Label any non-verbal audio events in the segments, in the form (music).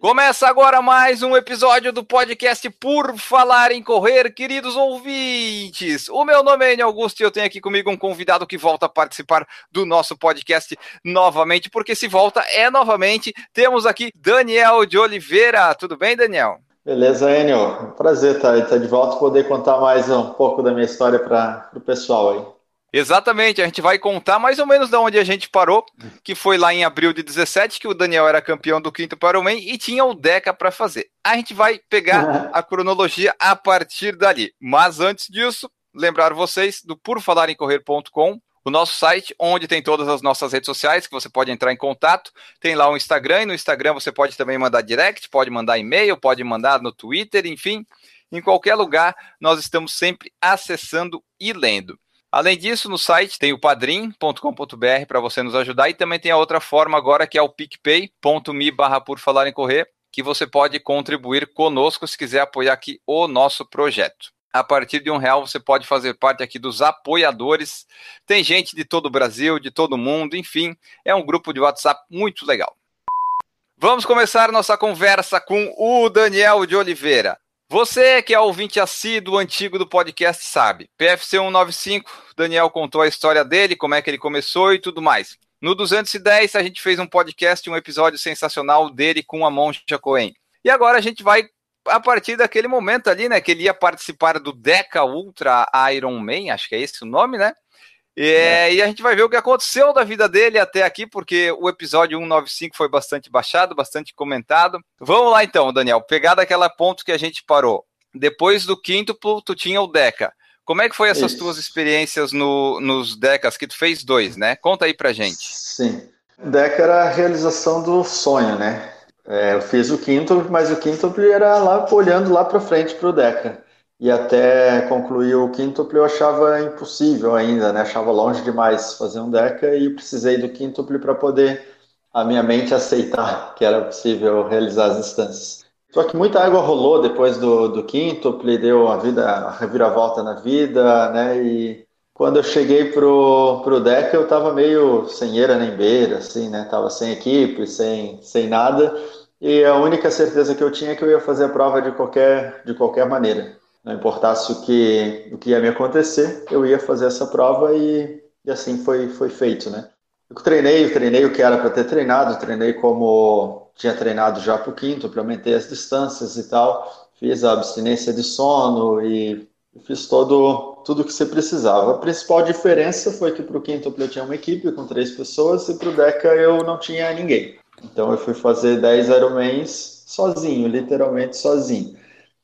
Começa agora mais um episódio do podcast Por Falar em Correr, queridos ouvintes. O meu nome é Enio Augusto e eu tenho aqui comigo um convidado que volta a participar do nosso podcast novamente, porque se volta é novamente. Temos aqui Daniel de Oliveira. Tudo bem, Daniel? Beleza, Enio. Prazer estar, de volta e poder contar mais um pouco da minha história para o pessoal aí. Exatamente, a gente vai contar mais ou menos de onde a gente parou, que foi lá em abril de 17, que o Daniel era campeão do quinto Ironman e tinha o Deca para fazer. A gente vai pegar (laughs) a cronologia a partir dali. Mas antes disso, lembrar vocês do purfalarencorrer.com, o nosso site, onde tem todas as nossas redes sociais, que você pode entrar em contato. Tem lá o Instagram, e no Instagram você pode também mandar direct, pode mandar e-mail, pode mandar no Twitter, enfim. Em qualquer lugar, nós estamos sempre acessando e lendo. Além disso, no site tem o padrim.com.br para você nos ajudar e também tem a outra forma agora que é o picpay.me barra por falar em correr, que você pode contribuir conosco se quiser apoiar aqui o nosso projeto. A partir de um real você pode fazer parte aqui dos apoiadores. Tem gente de todo o Brasil, de todo o mundo, enfim, é um grupo de WhatsApp muito legal. Vamos começar nossa conversa com o Daniel de Oliveira. Você que é ouvinte assíduo antigo do podcast sabe. PFC 195, Daniel contou a história dele, como é que ele começou e tudo mais. No 210 a gente fez um podcast, um episódio sensacional dele com a Monja Coen. E agora a gente vai a partir daquele momento ali, né, que ele ia participar do Deca Ultra Iron Man, acho que é esse o nome, né? É, e a gente vai ver o que aconteceu da vida dele até aqui, porque o episódio 195 foi bastante baixado, bastante comentado. Vamos lá então, Daniel, pegar daquela ponto que a gente parou. Depois do quinto, tu tinha o Deca. Como é que foi essas Isso. tuas experiências no, nos Decas, que tu fez dois, né? Conta aí pra gente. Sim. Deca era a realização do sonho, né? É, eu fiz o quinto, mas o quinto era lá olhando lá para frente para o Deca e até concluir o quíntuple eu achava impossível ainda, né? Achava longe demais fazer um deca e precisei do quíntuple para poder a minha mente aceitar que era possível realizar as distâncias. Só que muita água rolou depois do, do quíntuple, deu a vida, a reviravolta na vida, né? E quando eu cheguei pro, pro deca eu estava meio sem eira nem beira, assim, né? Tava sem equipe, sem, sem nada. E a única certeza que eu tinha é que eu ia fazer a prova de qualquer, de qualquer maneira. Não importasse o que, o que ia me acontecer, eu ia fazer essa prova e, e assim foi, foi feito, né? Eu treinei, eu treinei o que era para ter treinado, treinei como tinha treinado já para o quinto, aumentei as distâncias e tal, fiz a abstinência de sono e fiz todo tudo que você precisava. A principal diferença foi que para o quinto eu tinha uma equipe com três pessoas e para o Deca eu não tinha ninguém. Então eu fui fazer 10 Ironmans sozinho, literalmente sozinho.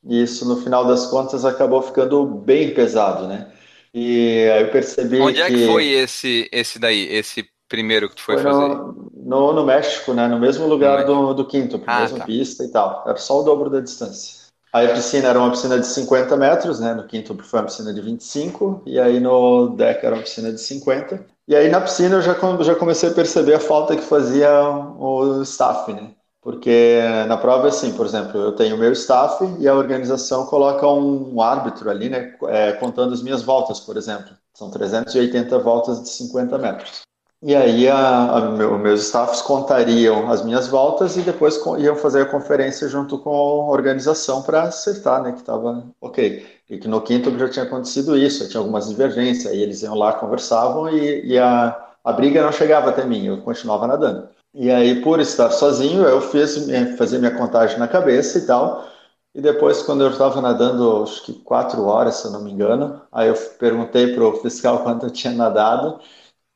E isso, no final das contas, acabou ficando bem pesado, né? E aí eu percebi Onde que... é que foi esse, esse daí, esse primeiro que tu foi, foi fazer? No, no, no, México, né? No mesmo lugar no do, do quinto, ah, mesma tá. pista e tal. Era só o dobro da distância. Aí a piscina era uma piscina de 50 metros, né? No quinto foi uma piscina de 25, e aí no deck era uma piscina de 50. E aí na piscina eu já, já comecei a perceber a falta que fazia o staff, né? Porque na prova é assim, por exemplo, eu tenho o meu staff e a organização coloca um árbitro ali, né, é, contando as minhas voltas, por exemplo. São 380 voltas de 50 metros. E aí a, a meu, meus staffs contariam as minhas voltas e depois iam fazer a conferência junto com a organização para acertar, né, que estava ok. E que no quinto já tinha acontecido isso, tinha algumas divergências, aí eles iam lá, conversavam e, e a, a briga não chegava até mim, eu continuava nadando. E aí, por estar sozinho, eu fiz fazer minha contagem na cabeça e tal. E depois, quando eu estava nadando, acho que quatro horas, se eu não me engano, aí eu perguntei para o fiscal (laughs) quanto eu tinha nadado.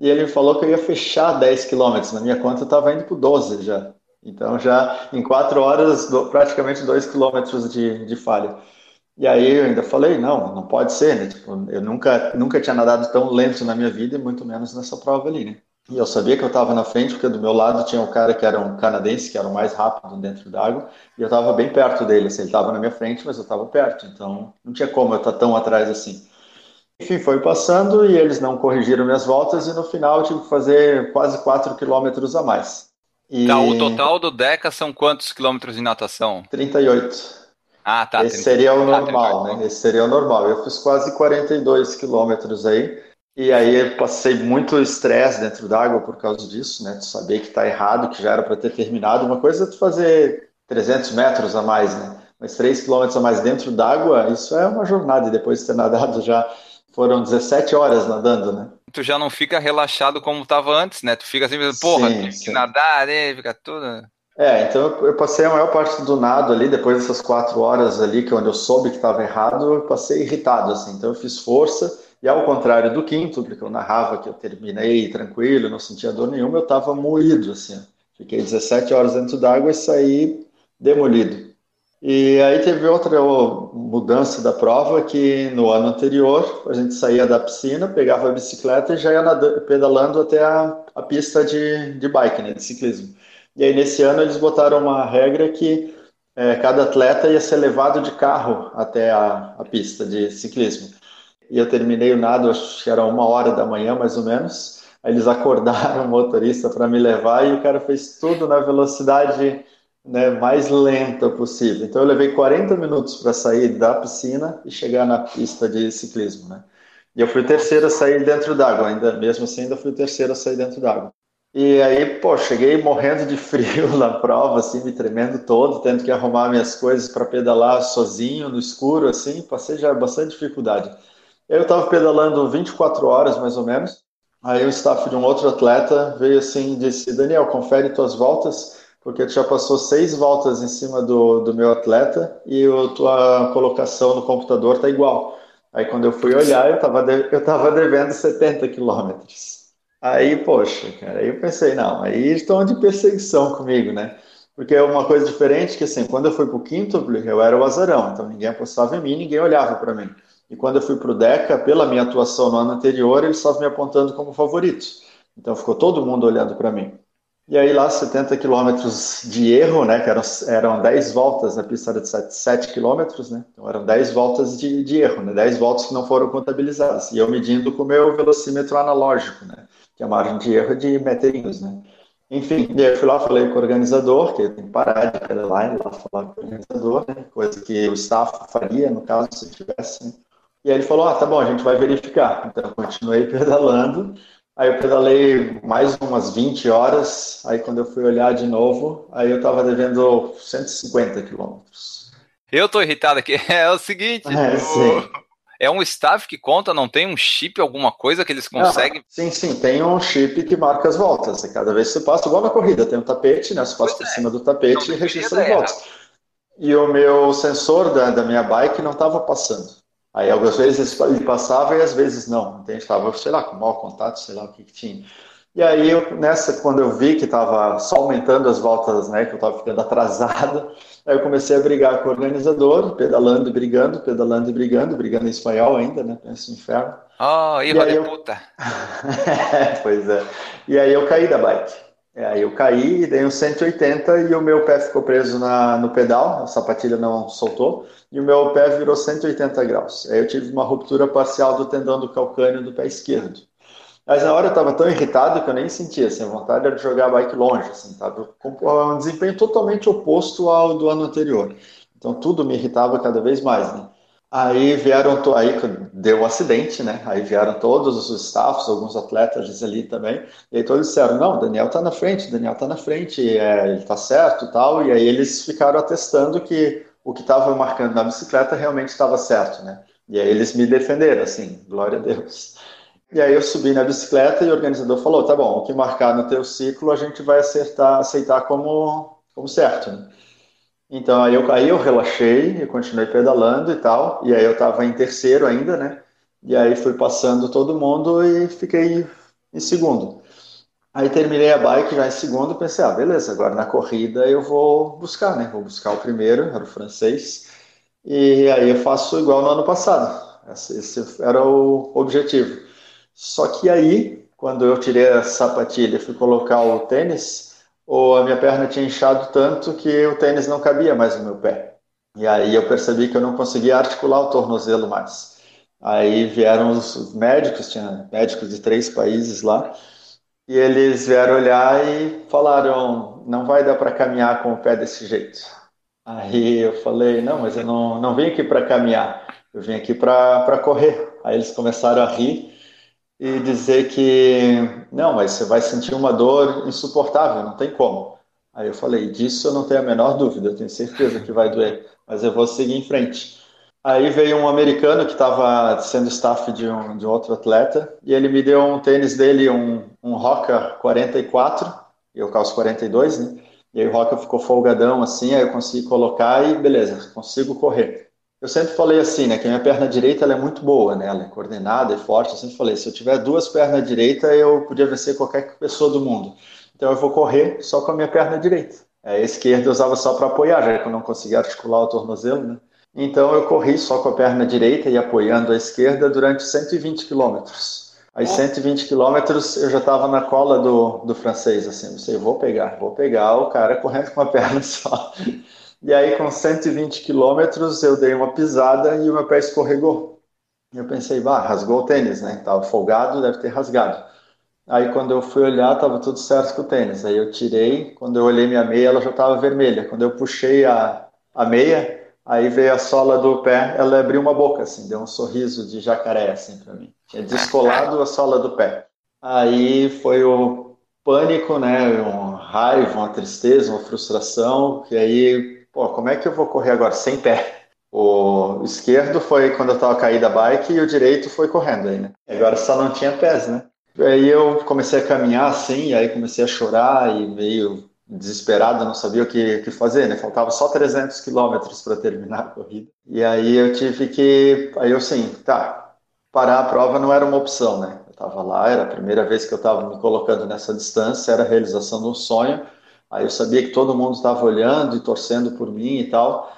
E ele falou que eu ia fechar 10 quilômetros. Na minha conta, eu estava indo para 12 já. Então, já em quatro horas, praticamente 2 quilômetros de, de falha. E aí eu ainda falei, não, não pode ser, né? Tipo, eu nunca, nunca tinha nadado tão lento na minha vida, e muito menos nessa prova ali, né? E eu sabia que eu estava na frente, porque do meu lado tinha um cara que era um canadense, que era o mais rápido dentro d'água, e eu estava bem perto dele. Assim, ele estava na minha frente, mas eu estava perto, então não tinha como eu estar tão atrás assim. Enfim, foi passando e eles não corrigiram minhas voltas e no final eu tive que fazer quase 4 quilômetros a mais. E... Tá, o total do Deca são quantos quilômetros de natação? 38. Ah, tá. Esse seria o ah, normal, né? Esse seria o normal. Eu fiz quase 42 quilômetros aí. E aí eu passei muito estresse dentro d'água por causa disso, né? Tu saber que tá errado, que já era para ter terminado. Uma coisa é tu fazer 300 metros a mais, né? Mas 3 quilômetros a mais dentro d'água, isso é uma jornada. E depois de ter nadado já foram 17 horas nadando, né? Tu já não fica relaxado como estava antes, né? Tu fica assim, porra, sim, tem que nadar, né? Fica tudo. É, então eu passei a maior parte do nado ali, depois dessas quatro horas ali, que é onde eu soube que estava errado, eu passei irritado, assim. Então eu fiz força, e ao contrário do quinto, porque eu narrava que eu terminei tranquilo, não sentia dor nenhuma, eu estava moído, assim. Fiquei 17 horas dentro d'água e saí demolido. E aí teve outra mudança da prova que no ano anterior a gente saía da piscina, pegava a bicicleta e já ia nadando, pedalando até a, a pista de, de bike, né, de ciclismo. E aí nesse ano eles botaram uma regra que é, cada atleta ia ser levado de carro até a, a pista de ciclismo. E eu terminei o nado, acho que era uma hora da manhã mais ou menos. Aí eles acordaram o motorista para me levar e o cara fez tudo na velocidade né, mais lenta possível. Então eu levei 40 minutos para sair da piscina e chegar na pista de ciclismo, né? E eu fui o terceiro a sair dentro d'água, ainda mesmo assim ainda fui o terceiro a sair dentro d'água. E aí, pô, cheguei morrendo de frio (laughs) na prova, assim, me tremendo todo, tendo que arrumar minhas coisas para pedalar sozinho, no escuro, assim, passei já bastante dificuldade. Eu estava pedalando 24 horas, mais ou menos, aí o staff de um outro atleta veio assim e disse, Daniel, confere tuas voltas, porque tu já passou seis voltas em cima do, do meu atleta e a tua colocação no computador tá igual. Aí quando eu fui olhar, eu estava de, eu tava devendo 70 quilômetros. Aí, poxa, cara, aí eu pensei, não, aí estão de perseguição comigo, né? Porque é uma coisa diferente que, assim, quando eu fui para o quinto, eu era o azarão, então ninguém apostava em mim, ninguém olhava para mim. E quando eu fui para o Deca, pela minha atuação no ano anterior, eles estavam me apontando como favorito. Então ficou todo mundo olhando para mim. E aí lá 70 quilômetros de erro, né, que eram, eram 10 voltas na pista de 7, 7 quilômetros, né, então eram 10 voltas de, de erro, né, 10 voltas que não foram contabilizadas. E eu medindo com o meu velocímetro analógico, né, que é a margem de erro de meterinhos, né. Enfim, e aí eu fui lá, falei com o organizador, que tem que parar de pedalar, lá falar com o organizador, né, coisa que o staff faria, no caso, se tivesse, né. E aí ele falou, ah, tá bom, a gente vai verificar. Então eu continuei (laughs) pedalando, Aí eu pedalei mais umas 20 horas, aí quando eu fui olhar de novo, aí eu estava devendo 150 quilômetros. Eu tô irritado aqui. (laughs) É o seguinte, é, o... é, um staff que conta, não tem um chip, alguma coisa que eles conseguem? sim, sim, tem um chip que marca as voltas. Cada vez que você passa, igual na corrida, tem um tapete, né? Você passa pois por é. cima do tapete e registra as voltas. E o meu sensor da, da minha bike não estava passando. Aí algumas vezes ele passava e às vezes não. Então, estava, sei lá, com mau contato, sei lá o que, que tinha. E aí, eu, nessa, quando eu vi que estava só aumentando as voltas, né, que eu estava ficando (laughs) atrasado, aí eu comecei a brigar com o organizador, pedalando e brigando, pedalando e brigando, brigando em espanhol ainda, né, pensa inferno. Oh, hijo de eu... puta! (laughs) pois é. E aí eu caí da bike. É, aí eu caí, dei um 180 e o meu pé ficou preso na, no pedal, a sapatilha não soltou, e o meu pé virou 180 graus. Aí eu tive uma ruptura parcial do tendão do calcâneo do pé esquerdo. Mas na hora eu estava tão irritado que eu nem sentia, assim, a vontade era de jogar bike longe, assim, tava com um desempenho totalmente oposto ao do ano anterior. Então tudo me irritava cada vez mais, né? Aí vieram, aí deu um acidente, né? Aí vieram todos os staffs, alguns atletas ali também, e aí todos disseram, não, Daniel tá na frente, Daniel tá na frente, é, ele tá certo e tal, e aí eles ficaram atestando que o que estava marcando na bicicleta realmente estava certo, né? E aí eles me defenderam, assim, glória a Deus. E aí eu subi na bicicleta e o organizador falou, tá bom, o que marcar no teu ciclo a gente vai acertar, aceitar como, como certo, né? Então aí eu, aí eu relaxei, e continuei pedalando e tal, e aí eu estava em terceiro ainda, né? E aí fui passando todo mundo e fiquei em segundo. Aí terminei a bike já em segundo, pensei, ah, beleza, agora na corrida eu vou buscar, né? Vou buscar o primeiro, era o francês, e aí eu faço igual no ano passado. Esse era o objetivo. Só que aí, quando eu tirei a sapatilha e fui colocar o tênis, ou a minha perna tinha inchado tanto que o tênis não cabia mais no meu pé. E aí eu percebi que eu não conseguia articular o tornozelo mais. Aí vieram os médicos, tinha médicos de três países lá, e eles vieram olhar e falaram: não vai dar para caminhar com o pé desse jeito. Aí eu falei: não, mas eu não, não vim aqui para caminhar, eu vim aqui para correr. Aí eles começaram a rir e dizer que não, mas você vai sentir uma dor insuportável, não tem como. Aí eu falei: disso eu não tenho a menor dúvida, eu tenho certeza que vai doer, mas eu vou seguir em frente. Aí veio um americano que estava sendo staff de um, de outro atleta e ele me deu um tênis dele, um, um Roca 44, eu calço 42, né? E aí o Roca ficou folgadão assim, aí eu consegui colocar e beleza, consigo correr. Eu sempre falei assim, né, que a minha perna direita ela é muito boa, né? Ela é coordenada e forte. Eu sempre falei, se eu tiver duas pernas direitas, eu podia vencer qualquer pessoa do mundo. Então eu vou correr só com a minha perna direita. A esquerda eu usava só para apoiar, já que eu não conseguia articular o tornozelo, né? Então eu corri só com a perna direita e apoiando a esquerda durante 120 quilômetros. Aí 120 quilômetros eu já estava na cola do, do francês, assim, eu sei, vou pegar, vou pegar o cara correndo com uma perna (laughs) só. E aí com 120 quilômetros eu dei uma pisada e o meu pé escorregou. E eu pensei, bah, rasgou o tênis, né? Tava folgado, deve ter rasgado. Aí quando eu fui olhar, tava tudo certo com o tênis. Aí eu tirei, quando eu olhei minha meia, ela já estava vermelha. Quando eu puxei a, a meia, Aí veio a sola do pé, ela abriu uma boca, assim, deu um sorriso de jacaré, assim, para mim. Tinha descolado a sola do pé. Aí foi o pânico, né, uma raiva, uma tristeza, uma frustração, e aí, pô, como é que eu vou correr agora sem pé? O esquerdo foi quando eu estava caído da bike e o direito foi correndo aí, né? Agora só não tinha pés, né? Aí eu comecei a caminhar assim, e aí comecei a chorar e meio desesperado, não sabia o que, que fazer, né? Faltava só 300 quilômetros para terminar a corrida. E aí eu tive que, aí eu sim, tá, parar a prova não era uma opção, né? Eu estava lá, era a primeira vez que eu estava me colocando nessa distância, era a realização de um sonho. Aí eu sabia que todo mundo estava olhando e torcendo por mim e tal.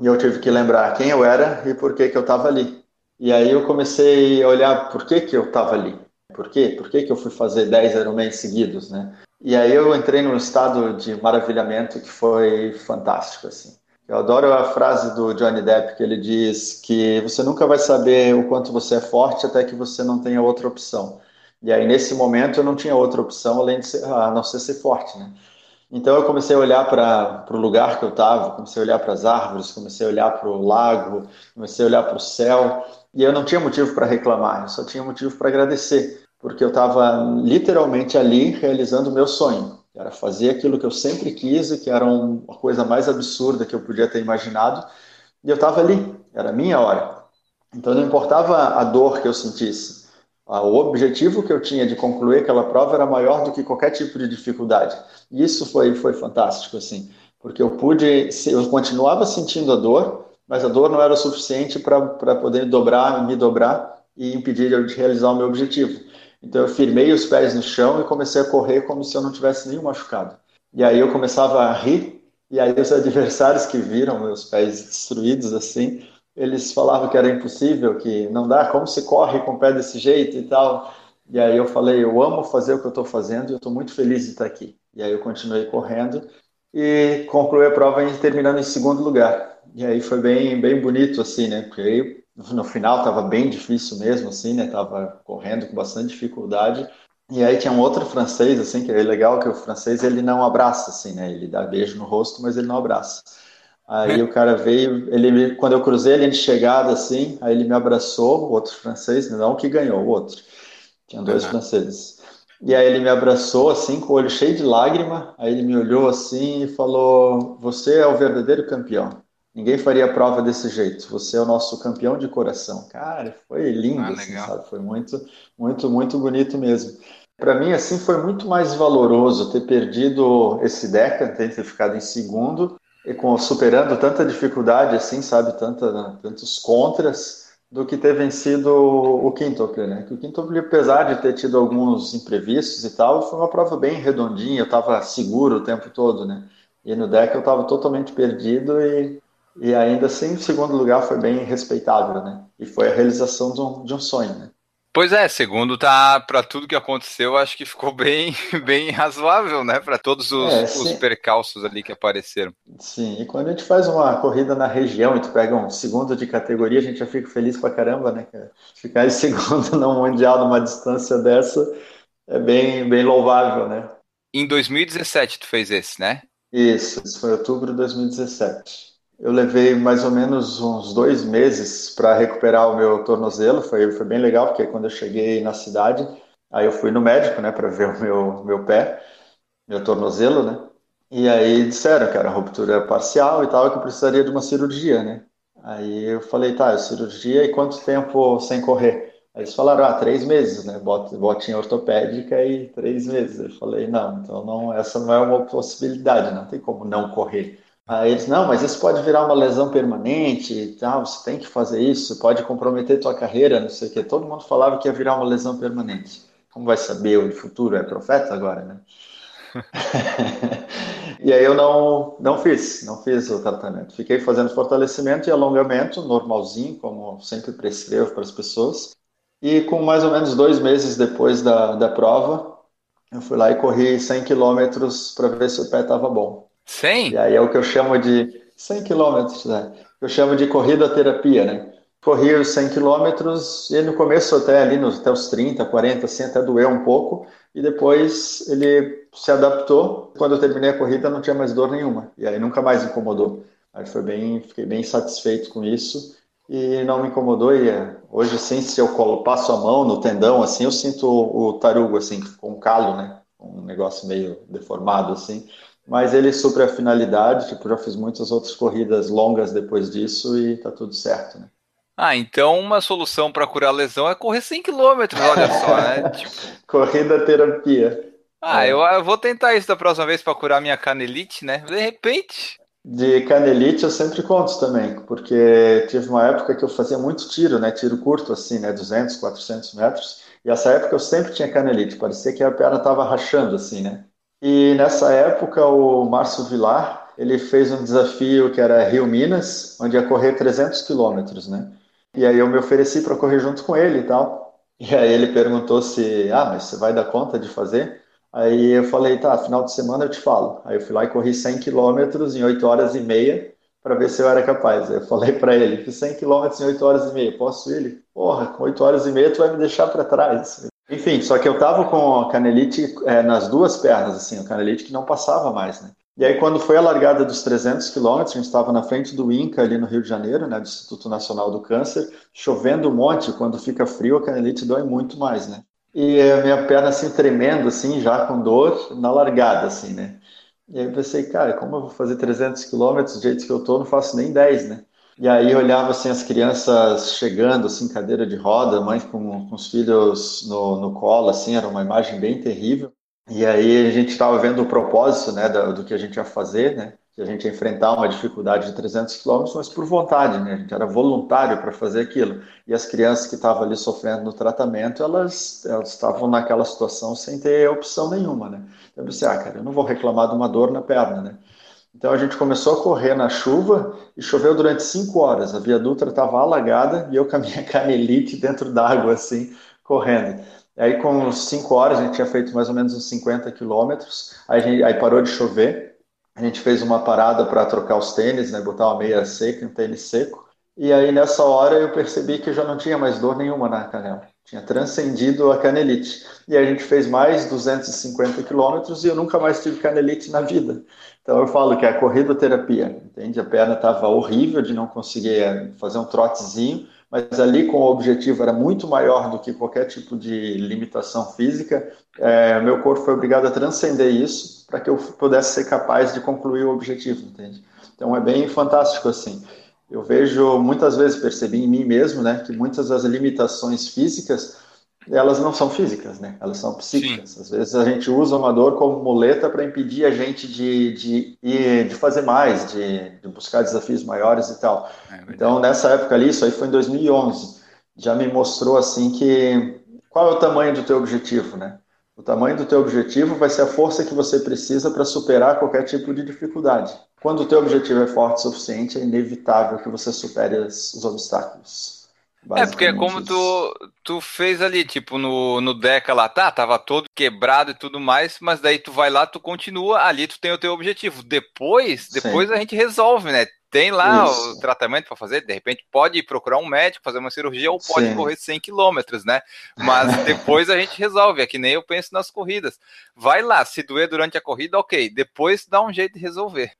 E eu tive que lembrar quem eu era e por que que eu estava ali. E aí eu comecei a olhar por que que eu estava ali. Por quê? Por que que eu fui fazer 10 Ironman seguidos, né? E aí eu entrei num estado de maravilhamento que foi fantástico, assim. Eu adoro a frase do Johnny Depp que ele diz que você nunca vai saber o quanto você é forte até que você não tenha outra opção. E aí nesse momento eu não tinha outra opção além de ser, a não ser ser forte, né? Então eu comecei a olhar para o lugar que eu estava, comecei a olhar para as árvores, comecei a olhar para o lago, comecei a olhar para o céu e eu não tinha motivo para reclamar, eu só tinha motivo para agradecer porque eu estava literalmente ali realizando o meu sonho, que era fazer aquilo que eu sempre quis e que era uma coisa mais absurda que eu podia ter imaginado, e eu estava ali, era a minha hora. Então não importava a dor que eu sentisse, o objetivo que eu tinha de concluir aquela prova era maior do que qualquer tipo de dificuldade. E isso foi foi fantástico assim, porque eu pude, eu continuava sentindo a dor, mas a dor não era o suficiente para poder dobrar, me dobrar e impedir de realizar o meu objetivo. Então eu firmei os pés no chão e comecei a correr como se eu não tivesse nenhum machucado. E aí eu começava a rir, e aí os adversários que viram meus pés destruídos assim, eles falavam que era impossível, que não dá, como se corre com o pé desse jeito e tal. E aí eu falei, eu amo fazer o que eu estou fazendo e eu estou muito feliz de estar aqui. E aí eu continuei correndo e concluí a prova terminando em segundo lugar. E aí foi bem, bem bonito assim, né? Porque aí no final estava bem difícil mesmo, assim, né? Tava correndo com bastante dificuldade. E aí tinha um outro francês, assim, que é legal que o francês ele não abraça, assim, né? Ele dá beijo no rosto, mas ele não abraça. Aí o cara veio, ele quando eu cruzei ele de chegada, assim, aí ele me abraçou, o outro francês, não o que ganhou, o outro. Tinha dois uhum. franceses. E aí ele me abraçou, assim, com o olho cheio de lágrima. Aí ele me olhou assim e falou: Você é o verdadeiro campeão. Ninguém faria prova desse jeito. Você é o nosso campeão de coração. Cara, foi lindo, ah, assim, sabe? Foi muito, muito, muito bonito mesmo. Para mim, assim, foi muito mais valoroso ter perdido esse Deca, ter ficado em segundo, com, superando tanta dificuldade, assim, sabe? Tanta, tantos contras, do que ter vencido o quintuple, né? Que o quintuple, apesar de ter tido alguns imprevistos e tal, foi uma prova bem redondinha, eu estava seguro o tempo todo, né? E no deck eu estava totalmente perdido e e ainda assim, em segundo lugar, foi bem respeitável, né? E foi a realização de um, de um sonho, né? Pois é, segundo tá para tudo que aconteceu, acho que ficou bem, (laughs) bem razoável, né? Para todos os, é, os, percalços ali que apareceram. Sim, e quando a gente faz uma corrida na região e tu pega um segundo de categoria, a gente já fica feliz pra caramba, né? Ficar em (laughs) segundo no Mundial numa distância dessa é bem, bem louvável, né? Em 2017 tu fez esse, né? Isso, isso foi outubro de 2017. Eu levei mais ou menos uns dois meses para recuperar o meu tornozelo. Foi, foi bem legal, porque quando eu cheguei na cidade, aí eu fui no médico, né, para ver o meu, meu pé, meu tornozelo, né? E aí disseram que era ruptura parcial e tal, que eu precisaria de uma cirurgia, né? Aí eu falei, tá, é cirurgia e quanto tempo sem correr? Aí eles falaram, ah, três meses, né? Botinha ortopédica e três meses. Eu falei, não, então não, essa não é uma possibilidade, não tem como não correr. Aí eles, não, mas isso pode virar uma lesão permanente e tal, você tem que fazer isso, pode comprometer tua carreira, não sei o quê. Todo mundo falava que ia virar uma lesão permanente. Como vai saber o futuro? É profeta agora, né? (laughs) e aí eu não, não fiz, não fiz o tratamento. Fiquei fazendo fortalecimento e alongamento normalzinho, como sempre prescrevo para as pessoas. E com mais ou menos dois meses depois da, da prova, eu fui lá e corri 100 quilômetros para ver se o pé estava bom. 100? E aí é o que eu chamo de 100 quilômetros, né? Eu chamo de corrida terapia, né? Corri os 100 quilômetros e no começo até ali, nos, até os 30, 40, assim, até doeu um pouco. E depois ele se adaptou. Quando eu terminei a corrida não tinha mais dor nenhuma. E aí nunca mais incomodou. Aí foi bem, fiquei bem satisfeito com isso e não me incomodou. E é, hoje, assim, se eu passo a mão no tendão, assim, eu sinto o, tarugo, assim, com calo, né? Um negócio meio deformado, assim mas ele supre a finalidade, tipo, já fiz muitas outras corridas longas depois disso e tá tudo certo, né? Ah, então uma solução para curar a lesão é correr 100 km, olha só, né? (laughs) Tipo... Corrida terapia. Ah, é. eu, eu, vou tentar isso da próxima vez para curar minha canelite, né? De repente. De canelite eu sempre conto também, porque tive uma época que eu fazia muito tiro, né? Tiro curto, assim, né? 200, 400 metros. E essa época eu sempre tinha canelite, parecia que a perna tava rachando, assim, né? E nessa época o Márcio Vilar, ele fez um desafio que era Rio Minas, onde ia correr 300 quilômetros, né? E aí eu me ofereci para correr junto com ele e tal. E aí ele perguntou se, ah, mas você vai dar conta de fazer? Aí eu falei, tá, final de semana eu te falo. Aí eu fui lá e corri 100 quilômetros em 8 horas e meia para ver se eu era capaz. Aí eu falei para ele, fiz 100 quilômetros em 8 horas e meia, posso ele? Porra, com 8 horas e meia tu vai me deixar para trás. Enfim, só que eu tava com a canelite é, nas duas pernas, assim, a canelite que não passava mais, né? E aí, quando foi a largada dos 300 quilômetros, a gente estava na frente do INCA, ali no Rio de Janeiro, né, do Instituto Nacional do Câncer, chovendo um monte, quando fica frio, a canelite dói muito mais, né? E a minha perna, assim, tremendo, assim, já com dor, na largada, assim, né? E aí eu pensei, cara, como eu vou fazer 300 quilômetros do jeito que eu tô, não faço nem 10, né? E aí eu olhava assim as crianças chegando, assim, cadeira de roda, mãe com, com os filhos no, no colo, assim, era uma imagem bem terrível. E aí a gente estava vendo o propósito, né, do, do, que a gente ia fazer, né, que a gente ia enfrentar uma dificuldade de 300 quilômetros, mas por vontade, né, a gente era voluntário para fazer aquilo. E as crianças que estavam ali sofrendo no tratamento, elas, elas estavam naquela situação sem ter opção nenhuma, né. Então eu pensei, ah, cara, eu não vou reclamar de uma dor na perna, né. Então a gente começou a correr na chuva e choveu durante cinco horas. A Via Dutra estava alagada e eu com a minha (laughs) canelite dentro d'água, assim, correndo. Aí com cinco horas a gente tinha feito mais ou menos uns 50 quilômetros. Aí, aí parou de chover. A gente fez uma parada para trocar os tênis, né, botar uma meia seca, um tênis seco. E aí nessa hora eu percebi que já não tinha mais dor nenhuma na canela. Tinha transcendido a canelite. E a gente fez mais 250 quilômetros e eu nunca mais tive canelite na vida. Então eu falo que é a corrida terapia, entende? A perna estava horrível de não conseguir eh, fazer um trotezinho, mas ali com o objetivo era muito maior do que qualquer tipo de limitação física. É, meu corpo foi obrigado a transcender isso para que eu pudesse ser capaz de concluir o objetivo, entende? Então é bem fantástico assim. Eu vejo muitas vezes percebi em mim mesmo, né, que muitas das limitações físicas elas não são físicas, né? Elas são psíquicas. Sim. Às vezes a gente usa uma dor como muleta para impedir a gente de, de, de fazer mais, de, de buscar desafios maiores e tal. É então, nessa época ali, isso aí foi em 2011, já me mostrou assim que qual é o tamanho do teu objetivo, né? O tamanho do teu objetivo vai ser a força que você precisa para superar qualquer tipo de dificuldade. Quando o teu objetivo é forte o suficiente, é inevitável que você supere os obstáculos. É, porque é como tu, tu fez ali, tipo, no, no Deca lá, tá, tava todo quebrado e tudo mais, mas daí tu vai lá, tu continua, ali tu tem o teu objetivo. Depois, depois Sim. a gente resolve, né? Tem lá Isso. o tratamento para fazer, de repente pode procurar um médico, fazer uma cirurgia ou pode Sim. correr 100 quilômetros, né? Mas (laughs) depois a gente resolve, é que nem eu penso nas corridas. Vai lá, se doer durante a corrida, ok, depois dá um jeito de resolver.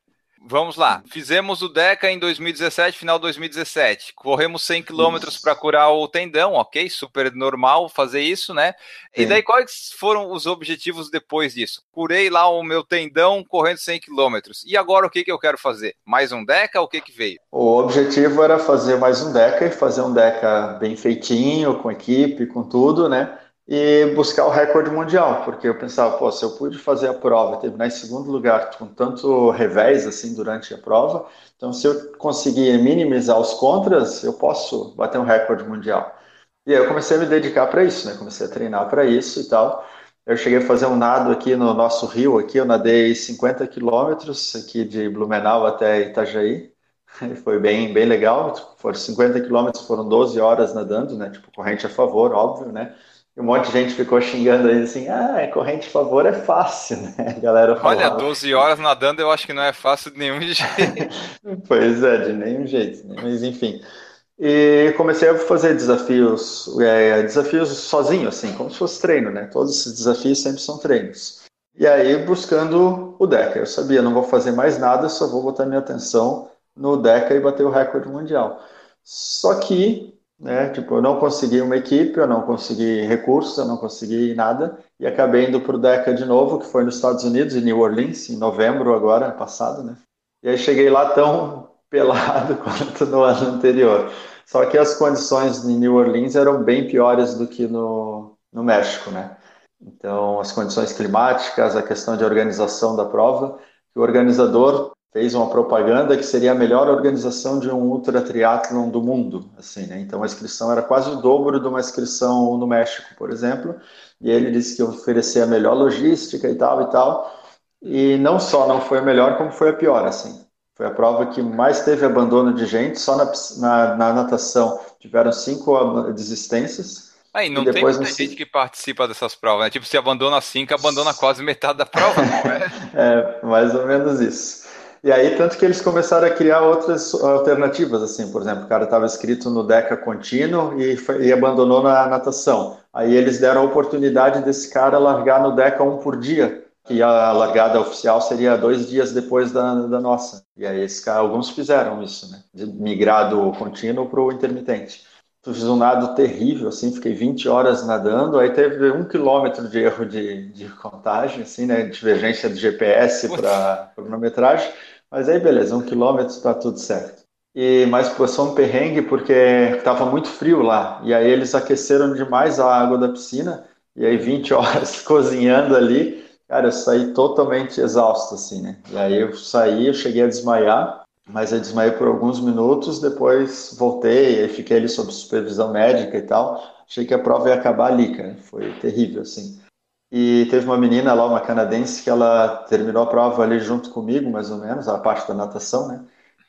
Vamos lá. Fizemos o DECA em 2017, final de 2017. Corremos 100 quilômetros para curar o tendão, ok? Super normal fazer isso, né? E daí, quais foram os objetivos depois disso? Curei lá o meu tendão correndo 100 quilômetros. E agora o que, que eu quero fazer? Mais um DECA? O que, que veio? O objetivo era fazer mais um DECA e fazer um DECA bem feitinho, com equipe, com tudo, né? E buscar o recorde mundial, porque eu pensava, pô, se eu pude fazer a prova, terminar em segundo lugar com tanto revés assim durante a prova, então se eu conseguir minimizar os contras, eu posso bater um recorde mundial. E aí eu comecei a me dedicar para isso, né? Comecei a treinar para isso e tal. Eu cheguei a fazer um nado aqui no nosso rio, aqui eu nadei 50 quilômetros aqui de Blumenau até Itajaí. Foi bem, bem legal. Foram 50 quilômetros, foram 12 horas nadando, né? Tipo, corrente a favor, óbvio, né? Um monte de gente ficou xingando aí assim, ah, corrente a favor é fácil, (laughs) né? A galera falava. Olha, 12 horas nadando eu acho que não é fácil de nenhum (laughs) jeito. (laughs) pois é, de nenhum jeito, né? mas enfim. E comecei a fazer desafios, é, desafios sozinho, assim, como se fosse treino, né? Todos esses desafios sempre são treinos. E aí buscando o Deca. Eu sabia, não vou fazer mais nada, só vou botar minha atenção no Deca e bater o recorde mundial. Só que né? Tipo, eu não consegui uma equipe, eu não consegui recursos, eu não consegui nada e acabei indo para o DECA de novo, que foi nos Estados Unidos, em New Orleans, em novembro agora, passado, né? E aí cheguei lá tão (laughs) pelado quanto no ano anterior. Só que as condições em New Orleans eram bem piores do que no, no México, né? Então, as condições climáticas, a questão de organização da prova, o organizador fez uma propaganda que seria a melhor organização de um ultra triatlon do mundo, assim, né? Então a inscrição era quase o dobro de uma inscrição no México, por exemplo, e ele disse que oferecia a melhor logística e tal e tal. E não só não foi a melhor, como foi a pior, assim. Foi a prova que mais teve abandono de gente, só na, na, na natação tiveram cinco desistências. Aí, não tem muita gente que participa dessas provas, né? Tipo, se abandona cinco, abandona (laughs) quase metade da prova, não é? é, mais ou menos isso. E aí, tanto que eles começaram a criar outras alternativas, assim, por exemplo, o cara estava inscrito no DECA contínuo e, foi, e, abandonou na natação. Aí eles deram a oportunidade desse cara largar no DECA um por dia, que a largada oficial seria dois dias depois da, da nossa. E aí esse cara, alguns fizeram isso, né? De migrar do contínuo para o intermitente. Eu fiz um nado terrível, assim, fiquei 20 horas nadando, aí teve um quilômetro de erro de, de contagem, assim, né, divergência do GPS para cronometragem, mas aí beleza, um quilômetro está tudo certo. E mas passou um perrengue porque estava muito frio lá, e aí eles aqueceram demais a água da piscina, e aí 20 horas (laughs) cozinhando ali, cara, eu saí totalmente exausto, assim, né, e aí eu saí, eu cheguei a desmaiar, mas eu desmaiei por alguns minutos, depois voltei e fiquei ali sob supervisão médica e tal. Achei que a prova ia acabar ali, cara. Foi terrível, assim. E teve uma menina lá, uma canadense, que ela terminou a prova ali junto comigo, mais ou menos, a parte da natação, né?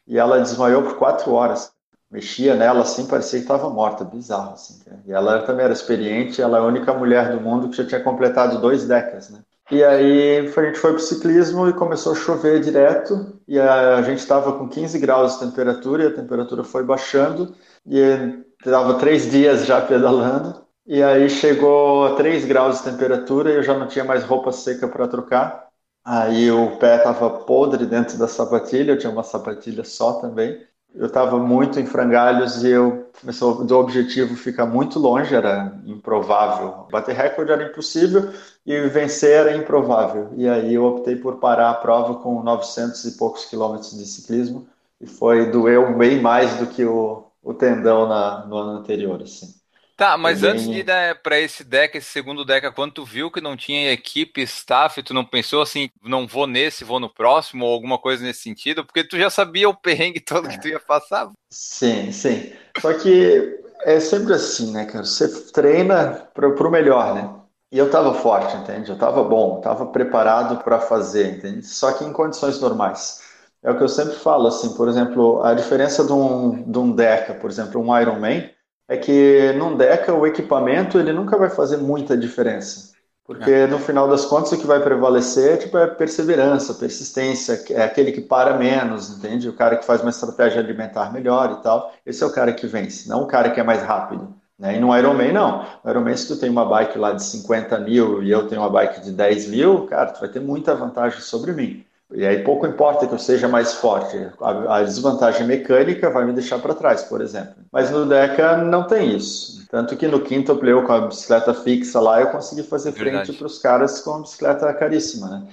E ela desmaiou por quatro horas. Mexia nela assim, parecia que estava morta, bizarro, assim. Cara. E ela também era experiente, ela é a única mulher do mundo que já tinha completado dois decas, né? E aí a gente foi para o ciclismo e começou a chover direto. E a, gente estava com 15 graus de temperatura e a temperatura foi baixando. E estava três dias já pedalando. E aí chegou a 3 graus de temperatura e eu já não tinha mais roupa seca para trocar. Aí o pé estava podre dentro da sapatilha, eu tinha uma sapatilha só também eu estava muito em frangalhos e eu começou do objetivo ficar muito longe, era improvável. Bater recorde era impossível e vencer era improvável. E aí eu optei por parar a prova com 900 e poucos quilômetros de ciclismo e foi doeu bem mais do que o, o tendão na, no ano anterior, assim. Tá, mas antes de ir né, para esse deck, esse segundo deck, quando tu viu que não tinha equipe, staff, tu não pensou assim, não vou nesse, vou no próximo, ou alguma coisa nesse sentido? Porque tu já sabia o perrengue (laughs) todo que tu ia passar. Sim, sim. Só que é sempre assim, né, cara? Você treina para o melhor, né? E eu estava forte, entende? Eu estava bom, estava preparado para fazer, entende? Só que em condições normais. É o que eu sempre falo, assim, por exemplo, a diferença de um, de um Deca, por exemplo, um Ironman, é que num Deca o equipamento ele nunca vai fazer muita diferença. Porque é. no final das contas o que vai prevalecer tipo, é perseverança, persistência, é aquele que para menos, entende? O cara que faz uma estratégia alimentar melhor e tal. Esse é o cara que vence, não o cara que é mais rápido. Né? E no Ironman, não. No Ironman, se tu tem uma bike lá de 50 mil e eu tenho uma bike de 10 mil, cara, tu vai ter muita vantagem sobre mim. E aí pouco importa que eu seja mais forte. A, desvantagem mecânica vai me deixar para trás, por exemplo. Mas no Deca não tem isso. Tanto que no quinto eu com a bicicleta fixa lá, eu consegui fazer frente para os caras com a bicicleta caríssima, né?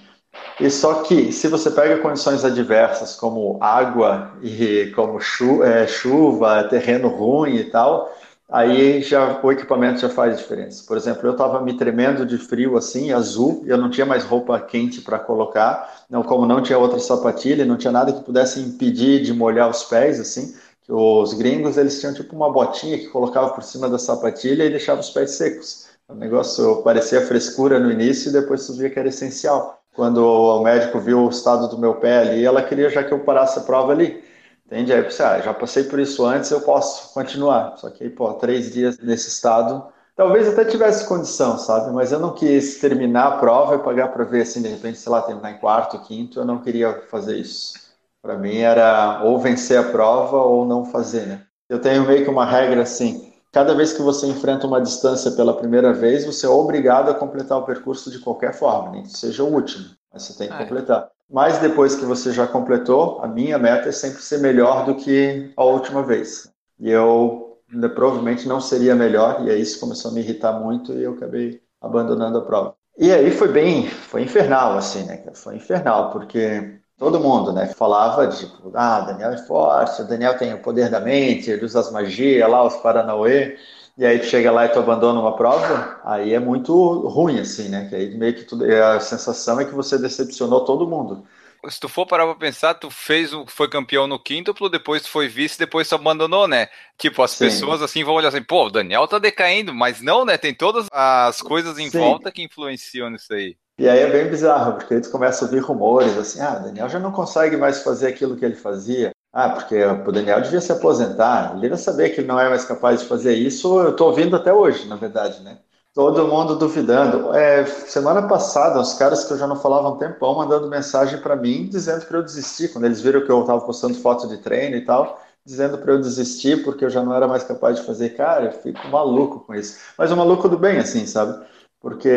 E só que se você pega condições adversas como água e como é, chuva, terreno ruim e tal, aí já o equipamento já faz diferença. Por exemplo, eu estava me tremendo de frio assim, azul, e eu não tinha mais roupa quente para colocar, não como não tinha outra sapatilha, não tinha nada que pudesse impedir de molhar os pés assim. Os gringos eles tinham tipo uma botinha que colocava por cima da sapatilha e deixava os pés secos. O negócio parecia frescura no início e depois tu via que era essencial. Quando o médico viu o estado do meu pé ali, ela queria já que eu parasse a prova ali. Entende? Aí eu pensei, ah, já passei por isso antes, eu posso continuar. Só que aí, pô, três dias nesse estado, talvez até tivesse condição, sabe? Mas eu não quis terminar a prova e pagar para ver, assim, de repente, sei lá, terminar em quarto, quinto, eu não queria fazer isso. Para mim era ou vencer a prova ou não fazer, né? Eu tenho meio que uma regra assim, cada vez que você enfrenta uma distância pela primeira vez, você é obrigado a completar o percurso de qualquer forma, nem que seja o último, mas você tem que ah, completar. Mas depois que você já completou, a minha meta é sempre ser melhor do que a última vez. E eu né, provavelmente não seria melhor, e aí isso começou a me irritar muito e eu acabei abandonando a prova. E aí foi bem, foi infernal, assim, né? Foi infernal, porque todo mundo, né, falava de, tipo, ah, Daniel é forte, o Daniel tem o poder da mente, ele usa as magias lá, os paranauê e aí tu chega lá e tu abandona uma prova, aí é muito ruim, assim, né? Que aí meio que tudo, a sensação é que você decepcionou todo mundo. Se tu for parar pra pensar, tu fez, foi campeão no quíntuplo, depois tu foi vice, depois tu abandonou, né? Tipo, as Sim. pessoas assim vão olhar assim, pô, o Daniel tá decaindo, mas não, né? Tem todas as coisas em Sim. volta que influenciam nisso aí. E aí é bem bizarro, porque eles começam a ouvir rumores assim, ah, Daniel já não consegue mais fazer aquilo que ele fazia. Ah, porque o Daniel devia se aposentar, ele devia saber que ele não é mais capaz de fazer isso. Eu estou ouvindo até hoje, na verdade, né? Todo mundo duvidando. É, semana passada, os caras que eu já não falava há um tempão mandando mensagem para mim dizendo para eu desistir, quando eles viram que eu estava postando foto de treino e tal, dizendo para eu desistir porque eu já não era mais capaz de fazer. Cara, eu fico maluco com isso. Mas um maluco do bem, assim, sabe? Porque.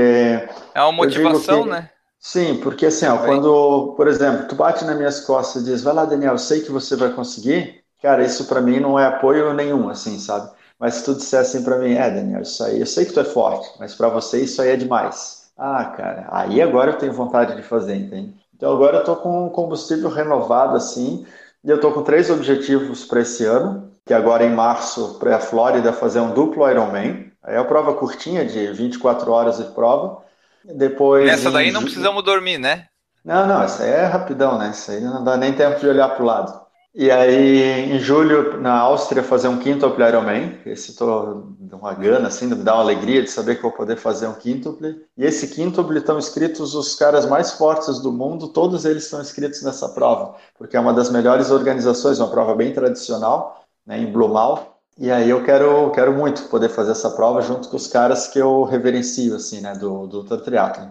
É uma motivação, que... né? Sim, porque assim, ó, quando, por exemplo, tu bate nas minhas costas e diz, vai lá, Daniel, eu sei que você vai conseguir, cara, isso para mim não é apoio nenhum, assim, sabe? Mas se tu disser assim para mim, é, Daniel, isso aí, eu sei que tu é forte, mas para você isso aí é demais. Ah, cara, aí agora eu tenho vontade de fazer, entende? Então agora eu tô com combustível renovado, assim, e eu tô com três objetivos para esse ano, que agora em março, para a Flórida, fazer um duplo Ironman. Aí é uma prova curtinha, de 24 horas de prova depois. Nessa daí não precisamos dormir, né? Não, não, essa aí é rapidão, né? Isso aí não dá nem tempo de olhar para o lado. E aí, em julho, na Áustria, fazer um quintuple Ironman. Esse tô de uma gana, assim, me dá uma alegria de saber que eu vou poder fazer um quintuple. E esse quintuple estão inscritos os caras mais fortes do mundo, todos eles estão inscritos nessa prova, porque é uma das melhores organizações, uma prova bem tradicional, né, em Blumenau. E aí eu quero, quero muito poder fazer essa prova junto com os caras que eu reverencio, assim, né, do, do triathlon.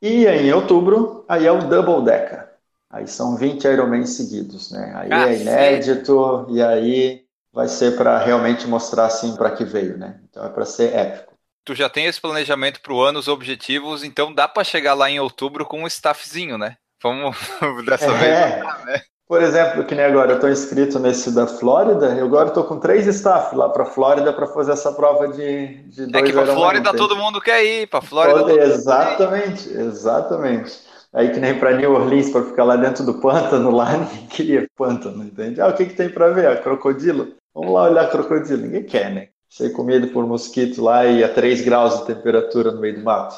E em outubro, aí é o Double Deca. Aí são 20 Ironman seguidos, né? Aí é inédito e aí vai ser para realmente mostrar, assim, para que veio, né? Então é para ser épico. Tu já tem esse planejamento para o ano, os objetivos, então dá para chegar lá em outubro com um staffzinho, né? Vamos (laughs) dessa é. vez. Né? Por exemplo, que nem agora, eu estou inscrito nesse da Flórida, eu agora estou com três staff lá para Flórida para fazer essa prova de, de dois É que para Flórida todo mundo quer ir, para Flórida todo Exatamente, exatamente. Aí que nem para New Orleans, para ficar lá dentro do pântano, lá (laughs) ninguém queria pântano, entende? Ah, o que, que tem para ver? Ah, crocodilo? Vamos lá olhar crocodilo. Ninguém quer, né? Ser comido por mosquito lá e a 3 graus de temperatura no meio do mato.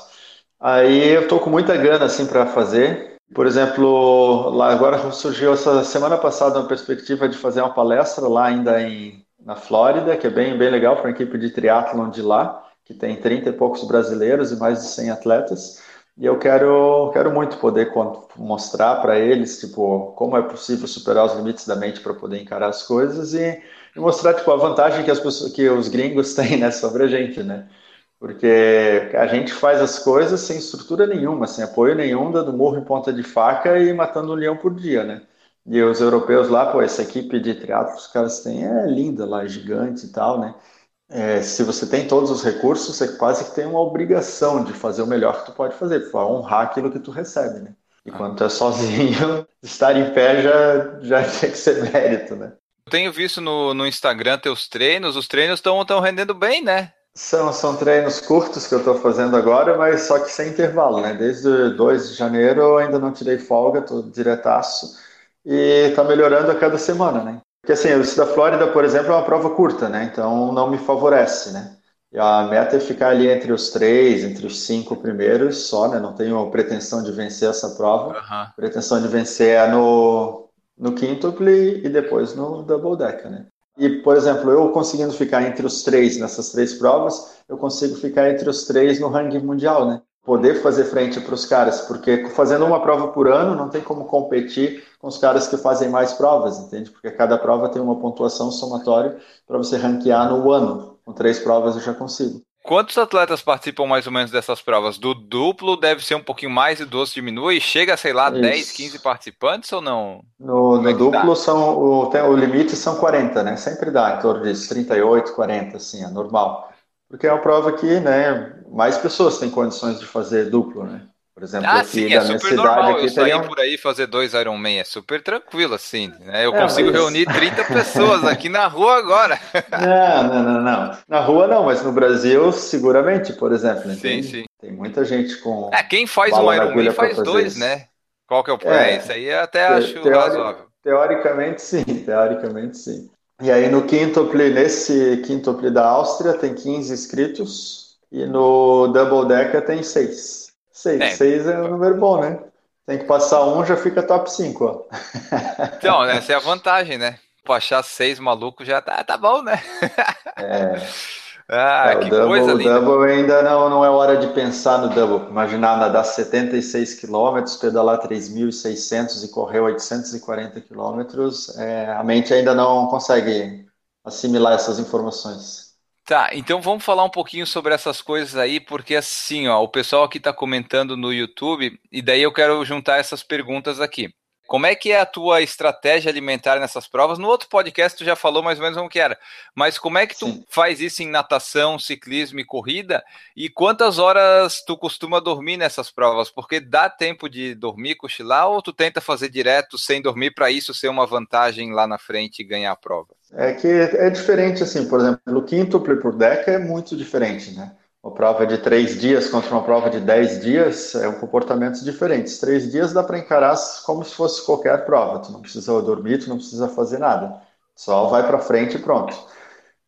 Aí eu tô com muita gana assim para fazer. Por exemplo, lá agora surgiu essa semana passada uma perspectiva de fazer uma palestra lá ainda em, na Flórida, que é bem, bem legal para a equipe de triatlon de lá, que tem 30 e poucos brasileiros e mais de 100 atletas. E eu quero, quero muito poder mostrar para eles, tipo, como é possível superar os limites da mente para poder encarar as coisas e e mostrar tipo, a vantagem que, as pessoas, que os gringos (laughs) têm né, sobre a gente, né? Porque a gente faz as coisas sem estrutura nenhuma, sem apoio nenhum, dando morro em ponta de faca e matando um leão por dia, né? E os europeus lá, pô, essa equipe de triatlo que os caras têm é linda lá, gigante e tal, né? É, se você tem todos os recursos, você quase que tem uma obrigação de fazer o melhor que tu pode fazer, para honrar aquilo que tu recebe, né? E quando tu é sozinho, (laughs) estar em pé já, já (laughs) tem que ser mérito, né? Eu tenho visto no, no Instagram teus treinos, os treinos estão rendendo bem, né? São, são treinos curtos que eu estou fazendo agora, mas só que sem intervalo, né? Desde 2 de janeiro eu ainda não tirei folga, estou diretaço e está melhorando a cada semana, né? Porque assim, o da Flórida, por exemplo, é uma prova curta, né? Então não me favorece, né? E a meta é ficar ali entre os três, entre os cinco primeiros só, né? Não tenho pretensão de vencer essa prova. Uhum. Pretensão de vencer é no, no quintuple e depois no double decker, né? E, por exemplo, eu conseguindo ficar entre os três nessas três provas, eu consigo ficar entre os três no ranking mundial, né? Poder fazer frente para os caras, porque fazendo uma prova por ano não tem como competir com os caras que fazem mais provas, entende? Porque cada prova tem uma pontuação somatória para você ranquear no ano. Com três provas eu já consigo. Quantos atletas participam mais ou menos dessas provas? Do duplo deve ser um pouquinho mais e do outro diminui? Chega, sei lá, Isso. 10, 15 participantes ou não? No, no é duplo são, o, tem, o limite são 40, né? Sempre dá em torno disso, 38, 40, assim, é normal. Porque é uma prova que, né, mais pessoas têm condições de fazer duplo, né? Por exemplo, ah, aqui sim, é super normal aqui eu sair um... por aí fazer dois Ironman, é super tranquilo assim, né? Eu é, consigo mas... reunir 30 (laughs) pessoas aqui na rua agora. Não, não, não, não. Na rua não, mas no Brasil seguramente, por exemplo. Né? Sim, tem, sim. Tem muita gente com É, quem faz um Ironman faz dois, isso. né? Qual que é o é, é, isso aí eu até acho teori... razoável. Teoricamente sim, (laughs) teoricamente sim. E aí no quintuple, nesse quintuple da Áustria tem 15 inscritos e no double decker tem 6. Seis. É. Seis é um número bom, né? Tem que passar um, já fica top 5, ó. (laughs) Então, essa é a vantagem, né? Pô, achar seis malucos já tá, tá bom, né? É. (laughs) Ah, é, que double, coisa linda. O double ainda não, não é hora de pensar no double. Imaginar nadar 76 quilômetros, pedalar 3.600 e correr 840 quilômetros, é, a mente ainda não consegue assimilar essas informações. Tá, então vamos falar um pouquinho sobre essas coisas aí, porque assim, ó, o pessoal aqui está comentando no YouTube, e daí eu quero juntar essas perguntas aqui. Como é que é a tua estratégia alimentar nessas provas? No outro podcast tu já falou mais ou menos como que era, mas como é que tu Sim. faz isso em natação, ciclismo e corrida? E quantas horas tu costuma dormir nessas provas? Porque dá tempo de dormir, cochilar, ou tu tenta fazer direto sem dormir para isso ser uma vantagem lá na frente e ganhar a prova? É que é diferente assim, por exemplo, o quíntuplo por deca é muito diferente, né? uma prova de três dias contra uma prova de dez dias é um comportamentos diferentes. Três dias dá para encarar como se fosse qualquer prova. Tu não precisa dormir, tu não precisa fazer nada. Só vai para frente e pronto.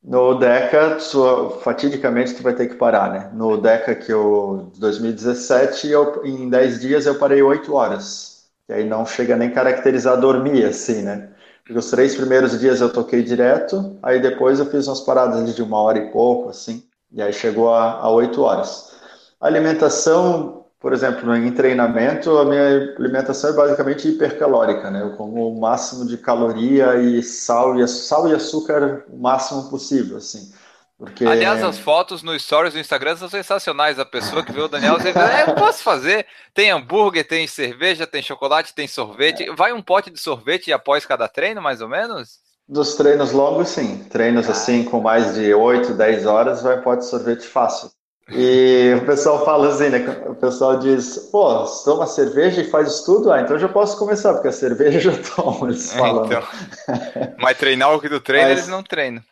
No Deca, tu, fatidicamente tu vai ter que parar, né? No Deca que eu 2017, eu, em 10 dias eu parei 8 horas. E aí não chega nem caracterizar dormir assim, né? Os três primeiros dias eu toquei direto, aí depois eu fiz umas paradas de uma hora e pouco, assim. E aí chegou a, a 8 horas. A alimentação, por exemplo, em treinamento, a minha alimentação é basicamente hipercalórica, né? Eu como o máximo de caloria e sal e sal e açúcar o máximo possível, assim. Porque... Aliás, as fotos no Stories do Instagram são sensacionais. A pessoa que vê o Daniel, você é, eu posso fazer. Tem hambúrguer, tem cerveja, tem chocolate, tem sorvete. Vai um pote de sorvete após cada treino, mais ou menos? Dos treinos longos, sim. Treinos ah. assim com mais de 8, 10 horas, vai pode sorvete fácil. E o pessoal fala assim, né? O pessoal diz, pô, toma cerveja e faz tudo? Ah, então já posso começar, porque a cerveja eu já tomo, eles é, falam. Então. Mas treinar o que do treino, Mas... eles não treinam.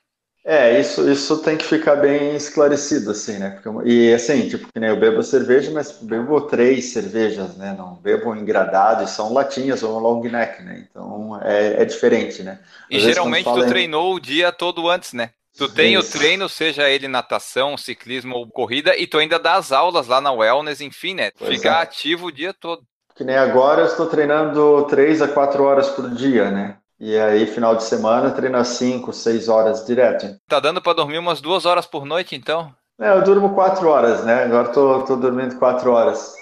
É, isso, isso tem que ficar bem esclarecido, assim, né? Porque, e assim, tipo, que nem eu bebo cerveja, mas bebo três cervejas, né? Não bebo engradado, e são latinhas ou long neck, né? Então é, é diferente, né? Às e geralmente tu em... treinou o dia todo antes, né? Tu tem Isso. o treino, seja ele natação, ciclismo ou corrida, e tu ainda dá as aulas lá na wellness, enfim, né? Pois Ficar é. ativo o dia todo. Que nem agora eu estou treinando três a quatro horas por dia, né? E aí, final de semana, treina 5, 6 horas direto. Tá dando para dormir umas duas horas por noite, então? É, eu durmo 4 horas, né? Agora tô, tô dormindo 4 horas.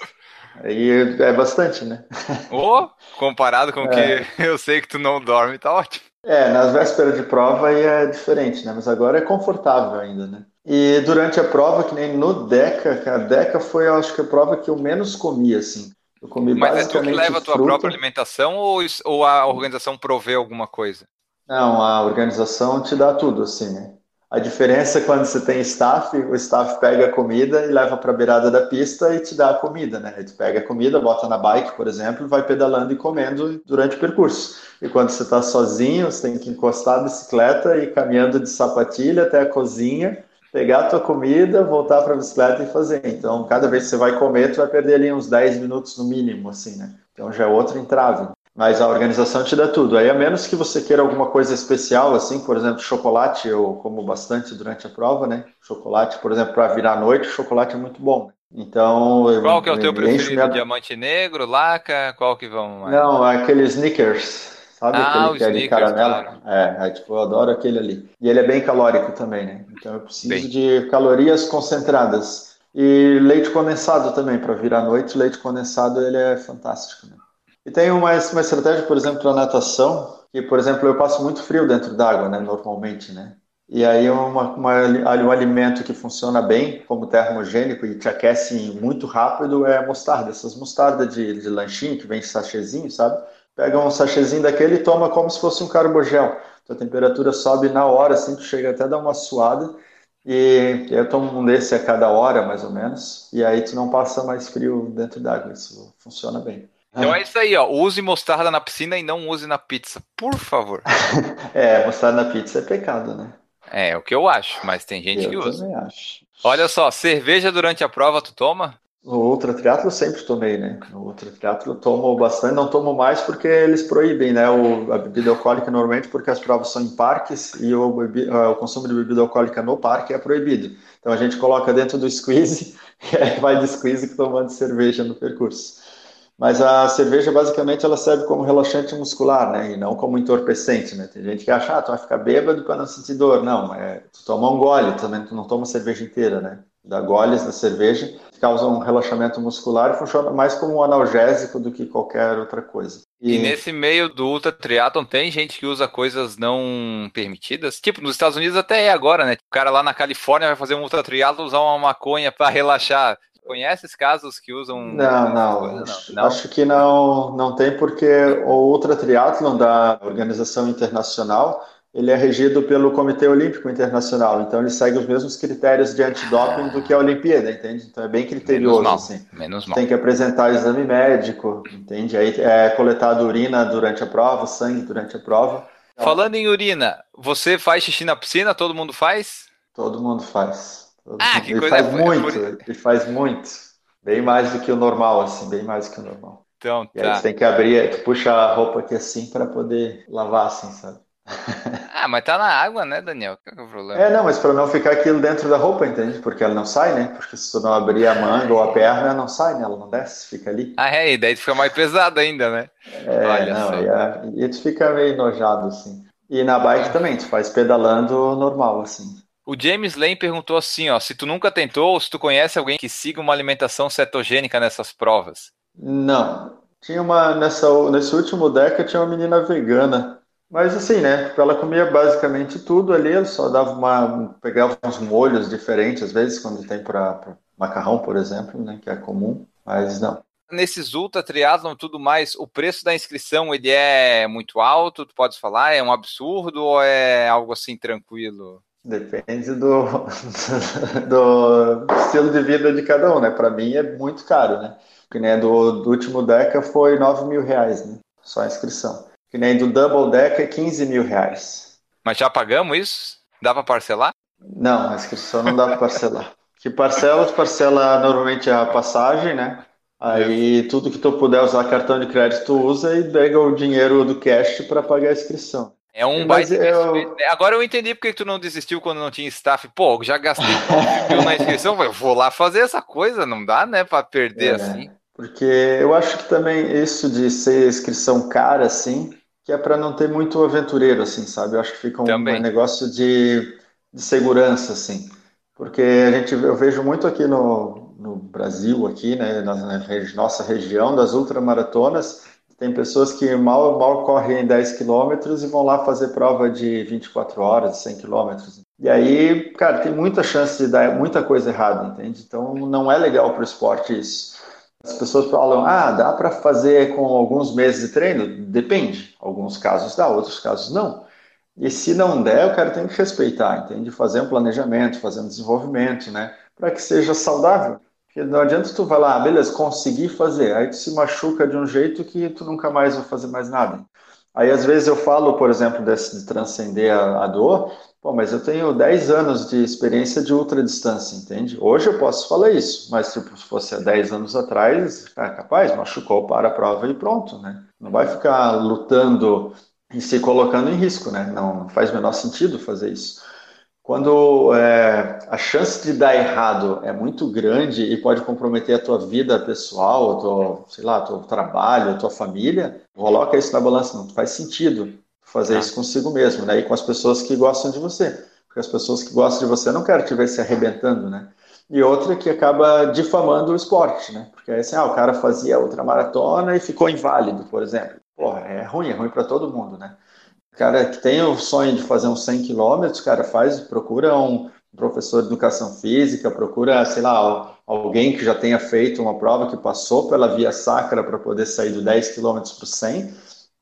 Aí é bastante, né? Ô, oh, comparado com o é. que (laughs) eu sei que tu não dorme, tá ótimo. É, nas vésperas de prova aí é diferente, né? Mas agora é confortável ainda, né? E durante a prova, que nem no Deca, a Deca foi, acho que a prova que eu menos comi, assim. Eu comi Mas é tu que leva a tua fruta. própria alimentação ou, ou a organização provê alguma coisa? Não, a organização te dá tudo, assim, né? A diferença é quando você tem staff, o staff pega a comida e leva para a beirada da pista e te dá a comida, né? Tu pega a comida, bota na bike, por exemplo, e vai pedalando e comendo durante o percurso. E quando você está sozinho, você tem que encostar a bicicleta e ir caminhando de sapatilha até a cozinha, pegar a tua comida, voltar para a bicicleta e fazer. Então, cada vez que você vai comer, tu vai perder ali uns 10 minutos no mínimo, assim, né? Então já é outro entrave. Mas a organização te dá tudo. Aí, a menos que você queira alguma coisa especial, assim, por exemplo, chocolate, eu como bastante durante a prova, né? Chocolate, por exemplo, para virar à noite, chocolate é muito bom. Então, eu, Qual que é o teu preferido? minha- Diamante negro, laca? Qual que vão mais? Não, aquele Snickers. Sabe Ah, aquele que é de caramelo? claro. É, é, tipo, eu adoro aquele ali. E ele é bem calórico também, né? Então eu preciso Bem. de calorias concentradas. E leite condensado também, para virar à noite, leite condensado ele é fantástico, né? E tem uma, uma estratégia, por exemplo, para natação, que, por exemplo, eu passo muito frio dentro d'água, né, normalmente, né? E aí uma, uma, um alimento que funciona bem como termogênico e te aquece muito rápido é mostarda. Essas mostardas de, de lanchinho que vem em sachêzinho, sabe? Pega um sachêzinho daquele e toma como se fosse um carbogel. Tua temperatura sobe na hora, assim, tu chega até a dar uma suada. E eu tomo um desse a cada hora, mais ou menos. E aí tu não passa mais frio dentro d'água. Isso funciona bem. Então é isso aí, ó. Use mostarda na piscina e não use na pizza, por favor. (laughs) É, mostarda na pizza é pecado, né? É, o que eu acho, mas tem gente que Eu usa. também acho. Olha só, cerveja durante a prova tu toma? O ultra triatlo eu sempre tomei, né? O ultra triatlo eu tomo bastante, não tomo mais porque eles proíbem, né? O, a bebida alcoólica normalmente porque as provas são em parques e o, o consumo de bebida alcoólica no parque é proibido. Então a gente coloca dentro do squeeze (laughs) e aí vai de squeeze tomando cerveja no percurso. Mas a cerveja basicamente ela serve como relaxante muscular, né? E não como entorpecente, né? Tem gente que acha, ah, tu vai ficar bêbado para não sentir dor. Não, é, tu toma um gole também, tu não toma cerveja inteira, né? Dá goles da cerveja, causa um relaxamento muscular e funciona mais como um analgésico do que qualquer outra coisa. E nesse meio do ultra triatlon tem gente que usa coisas não permitidas? Tipo, nos Estados Unidos até é agora, né? O cara lá na Califórnia vai fazer um ultra triatlon usar uma maconha para relaxar. Conhece esses casos que usam Não, não, coisas? acho, não. acho que não, não tem porque o Ultra Triathlon da Organização Internacional ele é regido pelo Comitê Olímpico Internacional, então ele segue os mesmos critérios de antidoping do que a Olimpíada, entende? Então é bem Menos criterioso, mal, assim. menos mal. Tem que apresentar exame médico, entende? Aí é coletado urina durante a prova, sangue durante a prova. Falando em urina, você faz xixi na piscina? Todo mundo faz? Todo mundo faz. Todo Ah, mundo. que Ele coisa faz boa. muito, ele faz muito. Bem mais do que o normal, assim, bem mais do que o normal. Então E aí tá. você tem que abrir, tu puxa a roupa aqui assim para poder lavar assim, sabe? (laughs) Ah, mas tá na água, né, Daniel? Qual que é o problema? É, não, mas para não ficar aquilo dentro da roupa, entende? Porque ela não sai, né? Porque se tu não abrir a manga ou a perna, ela não sai, né? Ela não desce, fica ali. Ah, é, e daí fica mais pesado ainda, né? É, Olha não, só. e, a- e tu fica meio enojado, assim. E na bike também, tu faz pedalando normal, assim. O James Lane perguntou assim, ó, se tu nunca tentou ou se tu conhece alguém que siga uma alimentação cetogênica nessas provas. Não, tinha uma, nessa, nesse último Deca tinha uma menina vegana. Mas assim, né? Ela comia basicamente tudo ali, ela só dava uma, pegava uns molhos diferentes, às vezes, quando tem para macarrão, por exemplo, né? Que é comum, mas não. Nesses ultra triatlon e tudo mais, o preço da inscrição ele é muito alto, tu podes falar, é um absurdo ou é algo assim tranquilo? Depende do, (laughs) do estilo de vida de cada um, né? Para mim é muito caro, né? Que nem do, do último Deca foi 9 mil reais, né? Só a inscrição. Que nem do Double Deca é 15 mil reais. Mas já pagamos isso? Dá pra parcelar? Não, a inscrição não dá para parcelar. Que parcela, tu parcela normalmente a passagem, né? Aí tudo que tu puder usar cartão de crédito tu usa e pega o dinheiro do cash para pagar a inscrição. É um Mas baita eu- investimento. É, Agora eu entendi porque que tu não desistiu quando não tinha staff. Pô, já gastei 9 mil (laughs) na inscrição, eu vou lá fazer essa coisa, não dá, né, pra perder É. assim. Porque eu acho que também isso de ser inscrição cara, assim, que é para não ter muito aventureiro, assim, sabe? Eu acho que fica um, um negócio de, de segurança, assim. Porque a gente, eu vejo muito aqui no, no Brasil, aqui, né, na, na regi- nossa região, das ultramaratonas, Tem pessoas que mal, mal correm 10 quilômetros e vão lá fazer prova de 24 horas, 100 quilômetros. E aí, cara, tem muita chance de dar muita coisa errada, entende? Então não é legal para o esporte isso. As pessoas falam, ah, dá para fazer com alguns meses de treino? Depende. Alguns casos dá, outros casos não. E se não der, o cara tem que respeitar, entende? Fazer um planejamento, fazer um desenvolvimento, né? Para que seja saudável. Porque não adianta tu falar, ah, beleza, consegui fazer. Aí tu se machuca de um jeito que tu nunca mais vai fazer mais nada. Aí às vezes eu falo, por exemplo, desse, de transcender a, a dor, Pô, mas eu tenho 10 anos de experiência de ultradistância, entende? Hoje eu posso falar isso, mas tipo, se fosse há 10 anos atrás, é capaz, machucou, para a prova e pronto, né? Não vai ficar lutando e se colocando em risco, né? Não, não faz o menor sentido fazer isso. Quando é, a chance de dar errado é muito grande e pode comprometer a tua vida pessoal, a tua, sei lá, teu trabalho, a tua família, coloca isso na balança, não faz sentido fazer isso consigo mesmo, né? E com as pessoas que gostam de você. Porque as pessoas que gostam de você não querem te ver se arrebentando, né? E outra que acaba difamando o esporte, né? Porque aí assim, ah, o cara fazia ultramaratona e ficou inválido, por exemplo. Porra, é ruim, é ruim para todo mundo, né? O cara que tem o sonho de fazer uns 100 quilômetros, cara faz, procura um professor de educação física, procura, sei lá, alguém que já tenha feito uma prova que passou pela via sacra para poder sair do 10 quilômetros para 100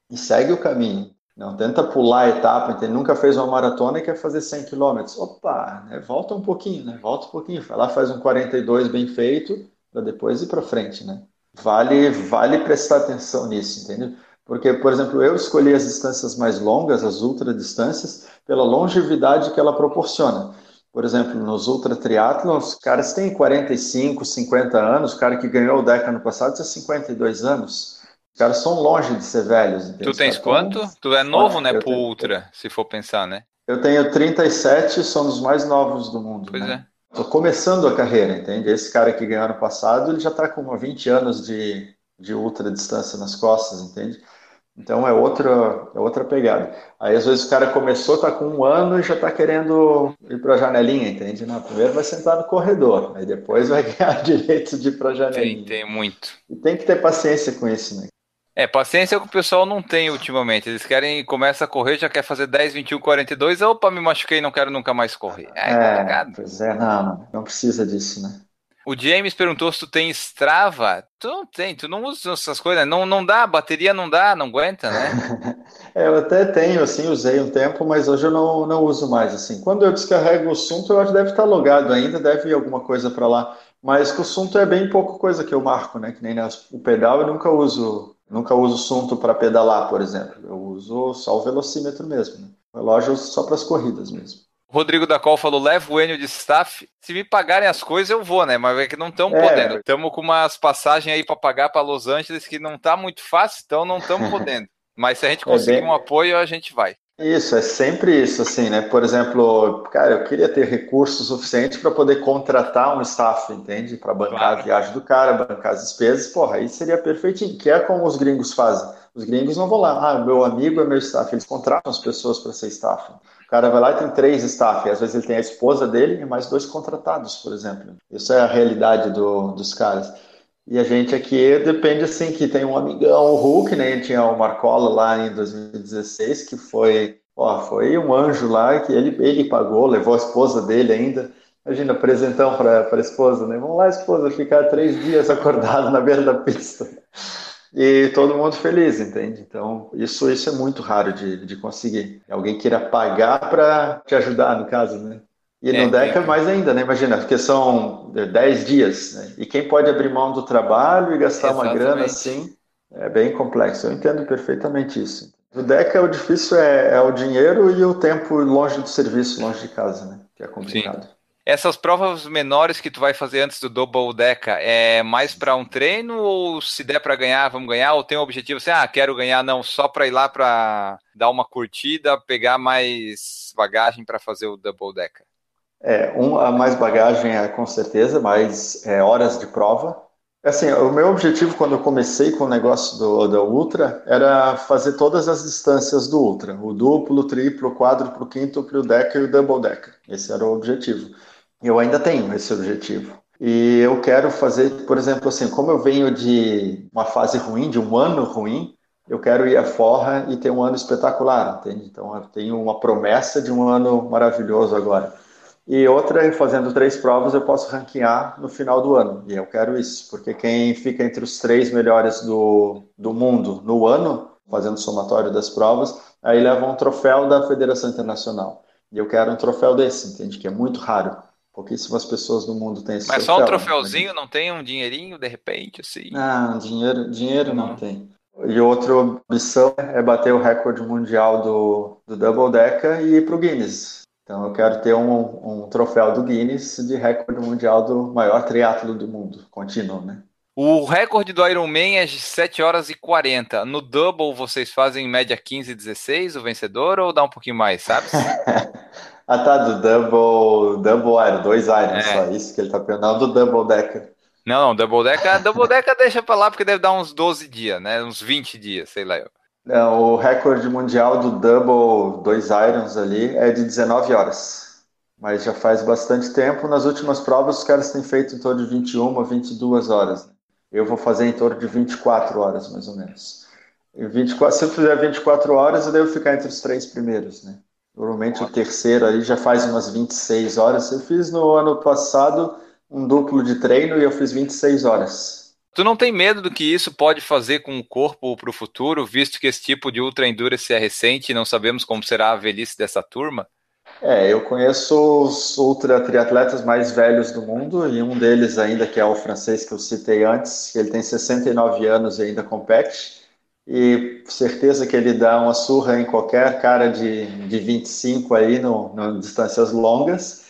e segue o caminho. Não tenta pular a etapa, entende? nunca fez uma maratona e quer fazer 100 km. Opa, né? volta um pouquinho, né? Volta um pouquinho. Vai lá, faz um 42 bem feito, para depois ir para frente, né? Vale, vale prestar atenção nisso, entendeu? Porque, por exemplo, eu escolhi as distâncias mais longas, as ultradistâncias, pela longevidade que ela proporciona. Por exemplo, nos ultra triatlons, caras têm 45, 50 anos, o cara que ganhou o Deca no passado tinha 52 anos. Os caras são longe de ser velhos. Entende? Tu tens quanto? Tu é novo, né, pro tenho... Ultra, se for pensar, né? Eu tenho 37, sou um dos mais novos do mundo. Pois né? é. Tô começando a carreira, entende? Esse cara que ganhou ano passado, ele já tá com 20 anos de, de ultra distância nas costas, entende? Então é outra, é outra pegada. Aí às vezes o cara começou, tá com um ano e já tá querendo ir para a janelinha, entende? Não, primeiro vai sentar no corredor, aí depois vai (laughs) ganhar direito de ir para a janelinha. Tem, tem muito. E tem que ter paciência com isso, né? É, paciência que o pessoal não tem ultimamente. Eles querem, começa a correr, já quer fazer 10, 21, 42. Opa, me machuquei, não quero nunca mais correr. É, é pois é, não, não precisa disso, né? O James perguntou se tu tem Strava. Tu não tem, tu não usa essas coisas, não, não dá, bateria não dá, não aguenta, né? (laughs) é, eu até tenho, assim, usei um tempo, mas hoje eu não, não uso mais, assim. Quando eu descarrego o assunto, eu acho que deve estar logado ainda, deve ir alguma coisa para lá. Mas o assunto é bem pouca coisa que eu marco, né? Que nem o pedal eu nunca uso Nunca uso Sunto para pedalar, por exemplo. Eu uso só o velocímetro mesmo. Né? O relógio eu uso só para as corridas mesmo. Rodrigo da Col falou: leva o Enio de staff. Se me pagarem as coisas, eu vou, né? Mas é que não estamos é. podendo. Estamos com umas passagens aí para pagar para Los Angeles que não está muito fácil, então não estamos (laughs) podendo. Mas se a gente conseguir é bem... um apoio, a gente vai. Isso, é sempre isso, assim, né? Por exemplo, cara, eu queria ter recursos suficientes para poder contratar um staff, entende? Para bancar claro. a viagem do cara, bancar as despesas, porra, aí seria perfeitinho, que é como os gringos fazem. Os gringos não vão lá, ah, meu amigo é meu staff, eles contratam as pessoas para ser staff. O cara vai lá e tem três staff, às vezes ele tem a esposa dele e mais dois contratados, por exemplo. Isso é a realidade do, dos caras. E a gente aqui depende assim que tem um amigão, o Hulk, né? Tinha o Marcola lá em 2016, que foi, ó, foi um anjo lá que ele, ele pagou, levou a esposa dele ainda. Imagina, apresentão para a esposa, né? Vamos lá, esposa, ficar três dias acordado na beira da pista. E todo mundo feliz, entende? Então, isso, isso é muito raro de, de conseguir. Alguém queira pagar para te ajudar, no caso, né? E é, no DECA é. mais ainda, né? Imagina, porque são 10 dias, né? E quem pode abrir mão do trabalho e gastar Exatamente. uma grana assim, é bem complexo. Eu entendo perfeitamente isso. No DECA, o difícil é, é, o dinheiro e o tempo longe do serviço, longe de casa, né? Que é complicado. Sim. Essas provas menores que tu vai fazer antes do Double Deca é mais para um treino ou se der para ganhar, vamos ganhar? Ou tem o objetivo assim, ah, quero ganhar, não, só para ir lá para dar uma curtida, pegar mais bagagem para fazer o Double Deca? É, um, a mais bagagem é com certeza, mais é, horas de prova. Assim, o meu objetivo quando eu comecei com o negócio do, do Ultra era fazer todas as distâncias do Ultra, o duplo, o triplo, o quádruplo, o quíntuplo, o decker e o double decker. Esse era o objetivo. Eu ainda tenho esse objetivo. E eu quero fazer, por exemplo, assim, como eu venho de uma fase ruim, de um ano ruim, eu quero ir à forra e ter um ano espetacular, entende? Então eu tenho uma promessa de um ano maravilhoso agora. E outra, fazendo três provas, eu posso ranquear no final do ano. E eu quero isso, porque quem fica entre os três melhores do, do mundo no ano, fazendo somatório das provas, aí leva um troféu da Federação Internacional. E eu quero um troféu desse, entende? Que é muito raro. Pouquíssimas pessoas no mundo têm esse Mas troféu, só um troféuzinho, não tem um dinheirinho, de repente, assim? Não, dinheiro, dinheiro não, não tem. E outra ambição é bater o recorde mundial do, do Double Decker e ir para o Guinness. Então eu quero ter um, um troféu do Guinness de recorde mundial do maior triatlo do mundo, contínuo, né? O recorde do Ironman é de 7 horas e 40. No double vocês fazem em média 15 e 16 o vencedor ou dá um pouquinho mais, sabe? (laughs) ah tá, do double, double Iron, dois Irons, é. só isso que ele tá pensando, do double decker. Não, não, double decker, double decker deixa pra lá porque deve dar uns 12 dias, né? Uns 20 dias, sei lá. Não, o recorde mundial do double, dois Irons ali, é de 19 horas. Mas já faz bastante tempo. Nas últimas provas, os caras têm feito em torno de 21 a 22 horas. Eu vou fazer em torno de 24 horas, mais ou menos. 24, se eu fizer 24 horas, eu devo ficar entre os três primeiros, né? Normalmente o terceiro aí já faz umas 26 horas. Eu fiz no ano passado um duplo de treino e eu fiz 26 horas. Tu não tem medo do que isso pode fazer com o corpo para o futuro, visto que esse tipo de ultra endurance é recente e não sabemos como será a velhice dessa turma? É, eu conheço os ultra triatletas mais velhos do mundo e um deles ainda que é o francês que eu citei antes, que ele tem 69 anos e ainda compete e certeza que ele dá uma surra em qualquer cara de, de 25 aí no, no distâncias longas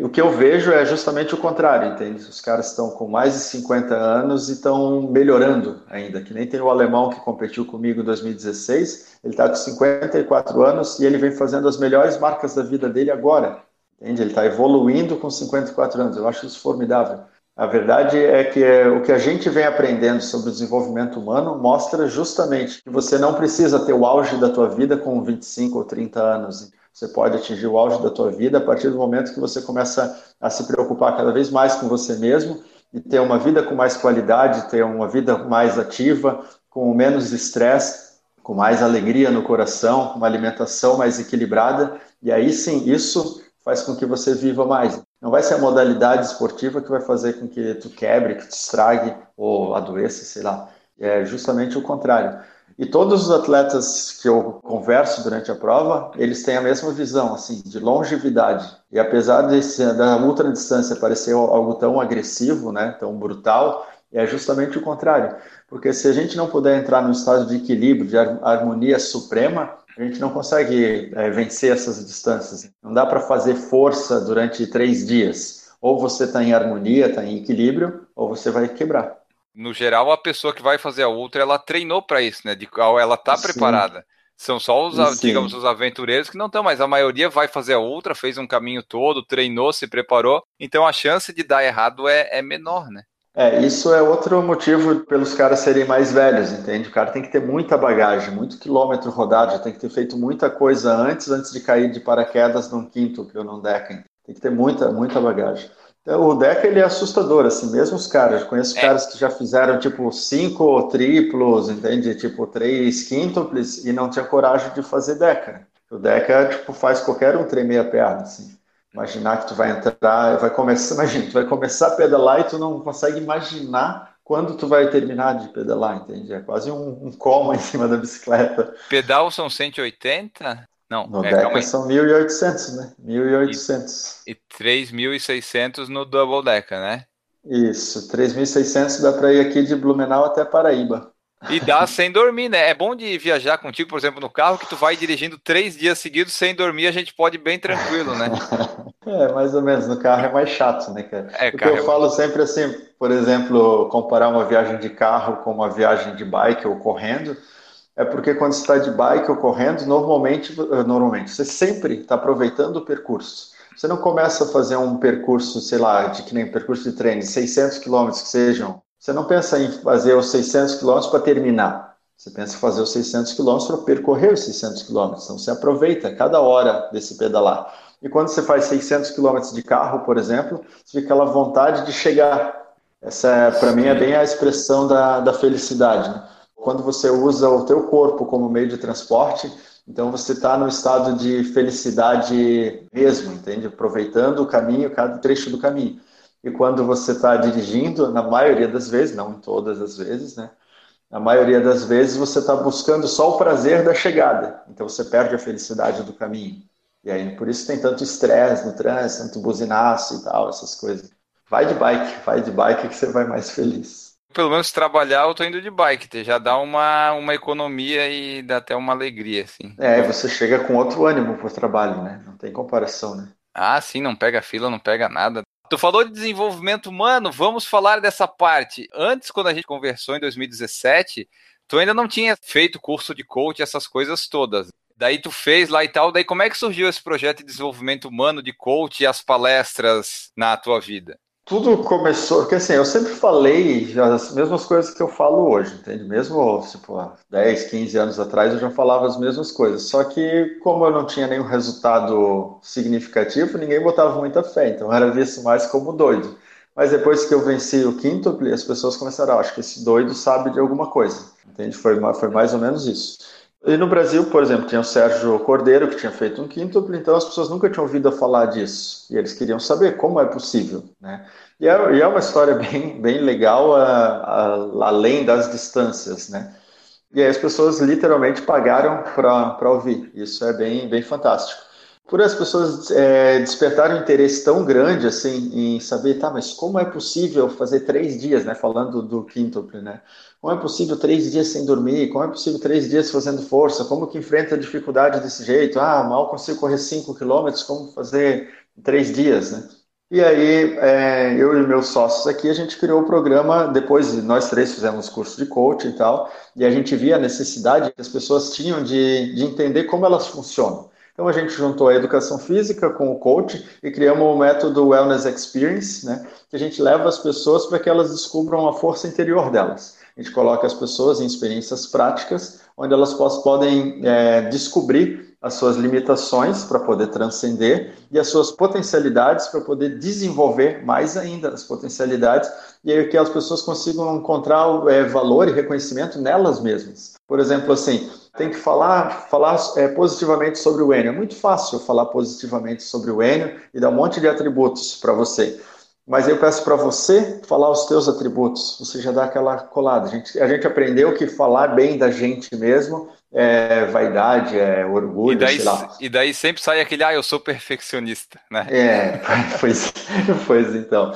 o que eu vejo é justamente o contrário, entende? Os caras estão com mais de 50 anos e estão melhorando ainda. Que nem tem o alemão que competiu comigo em 2016, ele está com 54 anos e ele vem fazendo as melhores marcas da vida dele agora. Entende? Ele está evoluindo com 54 anos. Eu acho isso formidável. A verdade é que é, o que a gente vem aprendendo sobre o desenvolvimento humano mostra justamente que você não precisa ter o auge da tua vida com 25 ou 30 anos. Você pode atingir o auge da tua vida a partir do momento que você começa a se preocupar cada vez mais com você mesmo e ter uma vida com mais qualidade, ter uma vida mais ativa, com menos estresse, com mais alegria no coração, uma alimentação mais equilibrada. E aí sim, isso faz com que você viva mais. Não vai ser a modalidade esportiva que vai fazer com que tu quebre, que te estrague ou adoeça, sei lá. É justamente o contrário. E todos os atletas que eu converso durante a prova, eles têm a mesma visão, assim, de longevidade. E apesar desse, da ultradistância parecer algo tão agressivo, né, tão brutal, é justamente o contrário. Porque se a gente não puder entrar num estado de equilíbrio, de harmonia suprema, a gente não consegue é, vencer essas distâncias. Não dá para fazer força durante três dias. Ou você está em harmonia, está em equilíbrio, ou você vai quebrar no geral, a pessoa que vai fazer a ultra, ela treinou para isso, né? De qual ela tá Sim. preparada. São só os, Sim. digamos, os aventureiros que não estão, mas a maioria vai fazer a ultra, fez um caminho todo, treinou, se preparou. Então a chance de dar errado é, é menor, né? É, isso é outro motivo pelos caras serem mais velhos, entende? O cara tem que ter muita bagagem, muito quilômetro rodado, já tem que ter feito muita coisa antes, antes de cair de paraquedas num quinto, que eu não deca. Tem que ter muita, muita bagagem. O Deca ele é assustador, assim, mesmo os caras. Eu conheço é. caras que já fizeram tipo cinco triplos, entende? Tipo três quíntuples e não tinha coragem de fazer Deca. O Deca tipo faz qualquer um tremer a perna, assim. Imaginar que tu vai entrar, vai começar, (laughs) imagina, tu vai começar a pedalar e tu não consegue imaginar quando tu vai terminar de pedalar, entende? É quase um, um coma (laughs) em cima da bicicleta. Pedal são 180? Não, no é, Deca são 1.800, né? 1.800. E, e 3.600 no Double Deca, né? Isso, 3.600 dá para ir aqui de Blumenau até Paraíba. E dá sem dormir, né? É bom de viajar contigo, por exemplo, no carro, que tu vai dirigindo três dias seguidos sem dormir, a gente pode ir bem tranquilo, né? (laughs) é, mais ou menos. No carro é mais chato, né, cara? É, Porque eu é falo sempre assim, por exemplo, comparar uma viagem de carro com uma viagem de bike ou correndo é porque quando você está de bike ou correndo, normalmente, eh, normalmente você sempre está aproveitando o percurso. Você não começa a fazer um percurso, sei lá, de que nem percurso de treino, 600 quilômetros que sejam. Você não pensa em fazer os 600 quilômetros para terminar. Você pensa em fazer os 600 quilômetros para percorrer os 600 quilômetros. Então você aproveita cada hora desse pedalar. E quando você faz 600 quilômetros de carro, por exemplo, você fica aquela vontade de chegar. Essa, para mim, é bem a expressão da, da felicidade. Né? Quando você usa o teu corpo como meio de transporte, então você está no estado de felicidade mesmo, entende? Aproveitando o caminho, cada trecho do caminho. E quando você está dirigindo, na maioria das vezes, não em todas as vezes, né? Na maioria das vezes você está buscando só o prazer da chegada. Então você perde a felicidade do caminho. E aí por isso tem tanto estresse no trânsito, tanto buzinaço e tal, essas coisas. Vai de bike, vai de bike que você vai mais feliz pelo menos trabalhar, eu tô indo de bike, já dá uma, uma economia e dá até uma alegria, assim. É, você chega com outro ânimo pro trabalho, né? Não tem comparação, né? Ah, sim, não pega fila, não pega nada. Tu falou de desenvolvimento humano, vamos falar dessa parte. Antes, quando a gente conversou em 2017, tu ainda não tinha feito curso de coach, essas coisas todas. Daí tu fez lá e tal, daí como é que surgiu esse projeto de desenvolvimento humano, de coach e as palestras na tua vida? Tudo começou, porque assim, eu sempre falei as mesmas coisas que eu falo hoje, entende? Mesmo, tipo, há 10, 15 anos atrás eu já falava as mesmas coisas. Só que, como eu não tinha nenhum resultado significativo, ninguém botava muita fé, então era visto mais como doido. Mas depois que eu venci o quíntuple, as pessoas começaram, ah, acho que esse doido sabe de alguma coisa, entende? Foi, foi mais ou menos isso. E no Brasil, por exemplo, tinha o Sérgio Cordeiro, que tinha feito um quíntuplo, então as pessoas nunca tinham ouvido falar disso. E eles queriam saber como é possível. Né? E, é, e é uma história bem, bem legal, a, a, além das distâncias. Né? E aí as pessoas literalmente pagaram para ouvir. Isso é bem, bem fantástico por as pessoas é, despertarem um interesse tão grande assim em saber, tá, mas como é possível fazer três dias, né? Falando do quíntuple, né? Como é possível três dias sem dormir? Como é possível três dias fazendo força? Como que enfrenta a dificuldade desse jeito? Ah, mal consigo correr cinco quilômetros, como fazer três dias, né? E aí, é, eu e meus sócios aqui, a gente criou o programa, depois nós três fizemos curso de coaching e tal, e a gente via a necessidade que as pessoas tinham de, de entender como elas funcionam. Então a gente juntou a educação física com o coach e criamos o método Wellness Experience, né, que a gente leva as pessoas para que elas descubram a força interior delas. A gente coloca as pessoas em experiências práticas, onde elas podem é, descobrir as suas limitações para poder transcender e as suas potencialidades para poder desenvolver mais ainda as potencialidades e aí que as pessoas consigam encontrar é, valor e reconhecimento nelas mesmas. Por exemplo, assim, tem que falar, falar é, positivamente sobre o Enio. É muito fácil falar positivamente sobre o Enio e dar um monte de atributos para você. Mas eu peço para você falar os teus atributos. Você já dá aquela colada. A gente, a gente aprendeu que falar bem da gente mesmo é vaidade, é orgulho, e daí, sei lá. E daí sempre sai aquele, ah, eu sou perfeccionista, né? É, (laughs) pois, pois então.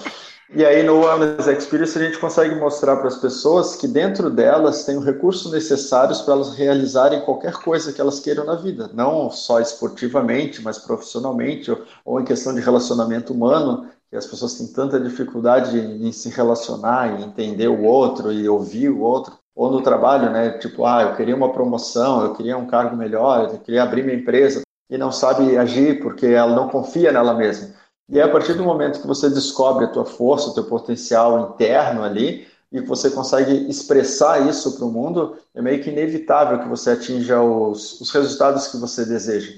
E aí no Wellness Experience a gente consegue mostrar para as pessoas que dentro delas tem os recursos necessários para elas realizarem qualquer coisa que elas queiram na vida, não só esportivamente, mas profissionalmente ou, ou em questão de relacionamento humano, que as pessoas têm tanta dificuldade em se relacionar, em entender o outro e ouvir o outro, ou no trabalho, né? Tipo, ah, eu queria uma promoção, eu queria um cargo melhor, eu queria abrir minha empresa e não sabe agir porque ela não confia nela mesma. E é a partir do momento que você descobre a tua força, o teu potencial interno ali, e que você consegue expressar isso para o mundo, é meio que inevitável que você atinja os, os resultados que você deseja.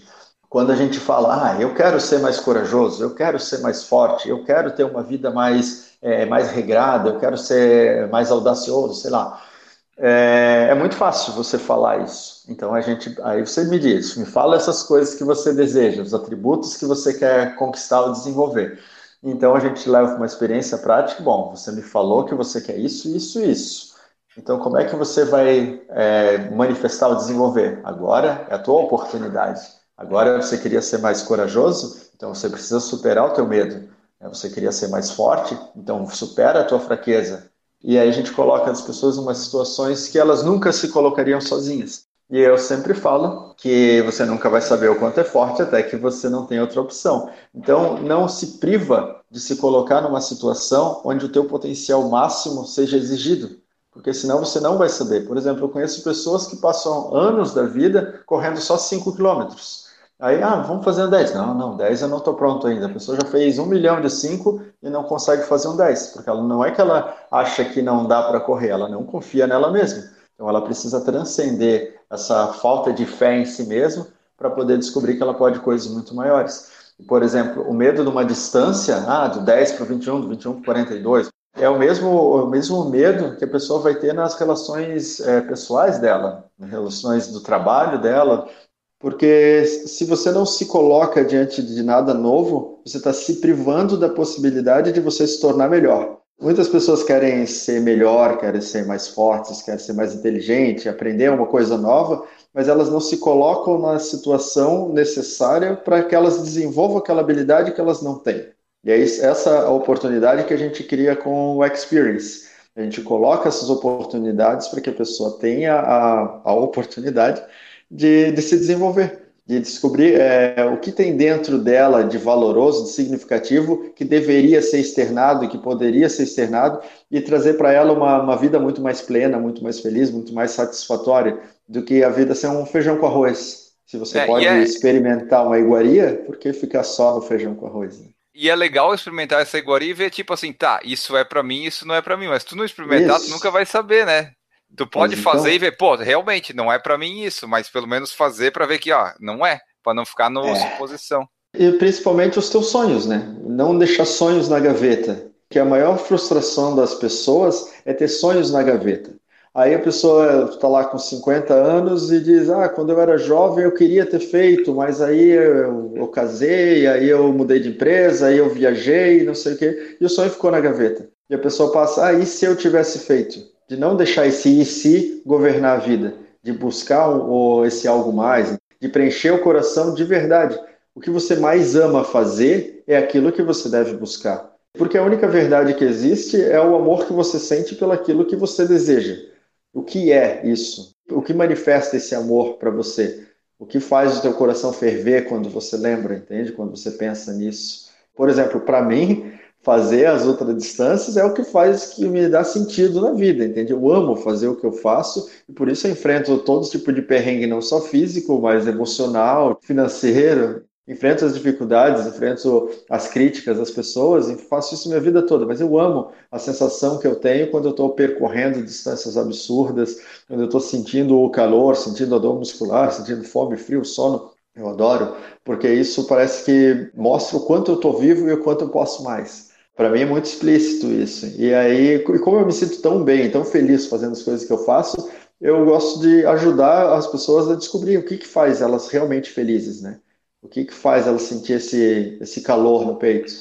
Quando a gente fala, ah, eu quero ser mais corajoso, eu quero ser mais forte, eu quero ter uma vida mais, é, mais regrada, eu quero ser mais audacioso, sei lá. É, é, muito fácil você falar isso. Então a gente, aí você me diz, me fala essas coisas que você deseja, os atributos que você quer conquistar ou desenvolver. Então a gente leva uma experiência prática. Bom, você me falou que você quer isso, isso, isso. Então como é que você vai é, manifestar ou desenvolver? Agora é a tua oportunidade. Agora você queria ser mais corajoso, então você precisa superar o teu medo. Você queria ser mais forte, então supera a tua fraqueza. E aí a gente coloca as pessoas em umas situações que elas nunca se colocariam sozinhas. E eu sempre falo que você nunca vai saber o quanto é forte até que você não tem outra opção. Então, não se priva de se colocar numa situação onde o teu potencial máximo seja exigido, porque senão você não vai saber. Por exemplo, eu conheço pessoas que passam anos da vida correndo só 5 quilômetros. Aí, ah, vamos fazer um 10. Não, não, 10 eu não estou pronto ainda. A pessoa já fez um milhão de 5 e não consegue fazer um 10, porque ela não é que ela acha que não dá para correr, ela não confia nela mesma. Então ela precisa transcender essa falta de fé em si mesma para poder descobrir que ela pode coisas muito maiores. Por exemplo, o medo de uma distância, ah, do 10 para o 21, do 21 para o 42, É o mesmo, o mesmo medo que a pessoa vai ter nas relações é, pessoais dela, nas relações do trabalho dela, porque se você não se coloca diante de nada novo, você está se privando da possibilidade de você se tornar melhor. Muitas pessoas querem ser melhor, querem ser mais fortes, querem ser mais inteligente, aprender uma coisa nova, mas elas não se colocam na situação necessária para que elas desenvolvam aquela habilidade que elas não têm. E é essa a oportunidade que a gente cria com o Experience. A gente coloca essas oportunidades para que a pessoa tenha a, a oportunidade de, de se desenvolver, de descobrir é, o que tem dentro dela de valoroso, de significativo, que deveria ser externado, que poderia ser externado, e trazer para ela uma, uma vida muito mais plena, muito mais feliz, muito mais satisfatória do que a vida ser um feijão com arroz. Se você é, pode é... experimentar uma iguaria, por que ficar só no feijão com arroz? Né? E é legal experimentar essa iguaria e ver, tipo assim, tá, isso é para mim, isso não é para mim. Mas tu não experimentar, isso. tu nunca vai saber, né? Tu pode mas fazer então... e ver, pô, realmente não é para mim isso, mas pelo menos fazer para ver que, ó, não é, para não ficar no é. suposição. E principalmente os teus sonhos, né? Não deixar sonhos na gaveta. Que a maior frustração das pessoas é ter sonhos na gaveta. Aí a pessoa está lá com 50 anos e diz: Ah, quando eu era jovem eu queria ter feito, mas aí eu, eu casei, aí eu mudei de empresa, aí eu viajei, não sei o quê, e o sonho ficou na gaveta. E a pessoa passa: Ah, e se eu tivesse feito? De não deixar esse e se governar a vida, de buscar o, esse algo mais, de preencher o coração de verdade. O que você mais ama fazer é aquilo que você deve buscar. Porque a única verdade que existe é o amor que você sente pelaquilo que você deseja. O que é isso? O que manifesta esse amor para você? O que faz o teu coração ferver quando você lembra, entende? Quando você pensa nisso. Por exemplo, para mim, fazer as ultradistâncias é o que faz que me dá sentido na vida, entende? Eu amo fazer o que eu faço e por isso eu enfrento todo tipo de perrengue, não só físico, mas emocional, financeiro. Enfrento as dificuldades, enfrento as críticas das pessoas e faço isso minha vida toda. Mas eu amo a sensação que eu tenho quando eu estou percorrendo distâncias absurdas, quando eu estou sentindo o calor, sentindo a dor muscular, sentindo fome, frio, sono. Eu adoro, porque isso parece que mostra o quanto eu estou vivo e o quanto eu posso mais. Para mim é muito explícito isso. E aí, como eu me sinto tão bem, tão feliz fazendo as coisas que eu faço, eu gosto de ajudar as pessoas a descobrir o que, que faz elas realmente felizes, né? O que, que faz elas sentir esse, esse calor no peito.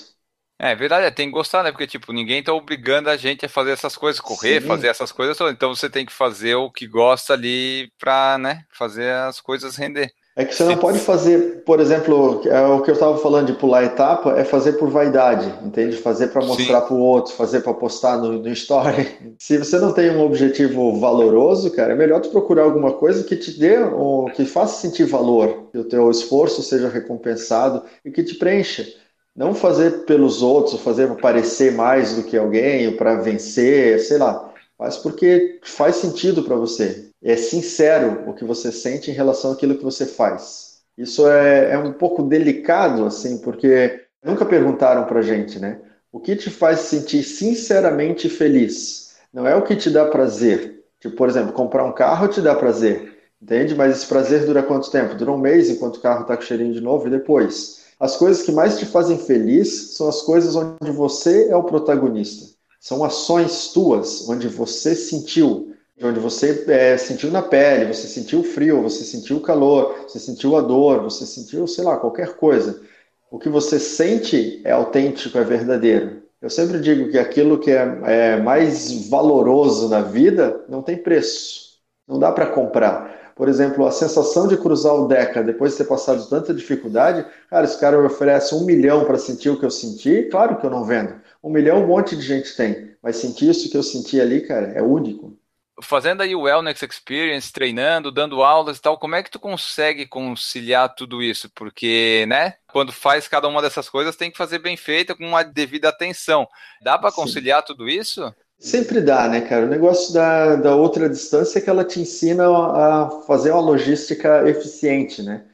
É verdade, é, tem que gostar, né? Porque, tipo, ninguém tá obrigando a gente a fazer essas coisas, correr, Sim. fazer essas coisas. Então você tem que fazer o que gosta ali pra, né, fazer as coisas render. É que você não pode fazer, por exemplo, é o que eu estava falando de pular etapa, é fazer por vaidade, entende? Fazer para mostrar para o outro, fazer para postar no, no story. (laughs) Se você não tem um objetivo valoroso, cara, é melhor tu procurar alguma coisa que te dê, ou que faça sentir valor, que o teu esforço seja recompensado e que te preencha. Não fazer pelos outros, fazer para parecer mais do que alguém, ou para vencer, sei lá. Faz porque faz sentido para você é sincero o que você sente em relação àquilo que você faz. Isso é, é um pouco delicado, assim, porque nunca perguntaram pra gente, né? O que te faz sentir sinceramente feliz? Não é o que te dá prazer. Tipo, por exemplo, comprar um carro te dá prazer, entende? Mas esse prazer dura quanto tempo? Dura um mês enquanto o carro tá com cheirinho de novo e depois. As coisas que mais te fazem feliz são as coisas onde você é o protagonista. São ações tuas, onde você sentiu, onde você é, sentiu na pele, você sentiu o frio, você sentiu o calor, você sentiu a dor, você sentiu, sei lá, qualquer coisa. O que você sente é autêntico, é verdadeiro. Eu sempre digo que aquilo que é, é mais valoroso na vida não tem preço, não dá para comprar. Por exemplo, a sensação de cruzar o Deca depois de ter passado tanta dificuldade, cara, esse cara me oferece um milhão para sentir o que eu senti, claro que eu não vendo. Um milhão um monte de gente tem, mas sentir isso que eu senti ali, cara, é único fazendo aí o Wellness Experience, treinando, dando aulas e tal, como é que tu consegue conciliar tudo isso? Porque, né, quando faz cada uma dessas coisas, tem que fazer bem feita, com uma devida atenção. Dá para conciliar tudo isso? Sempre dá, né, cara? O negócio da, da outra distância é que ela te ensina a fazer uma logística eficiente, né?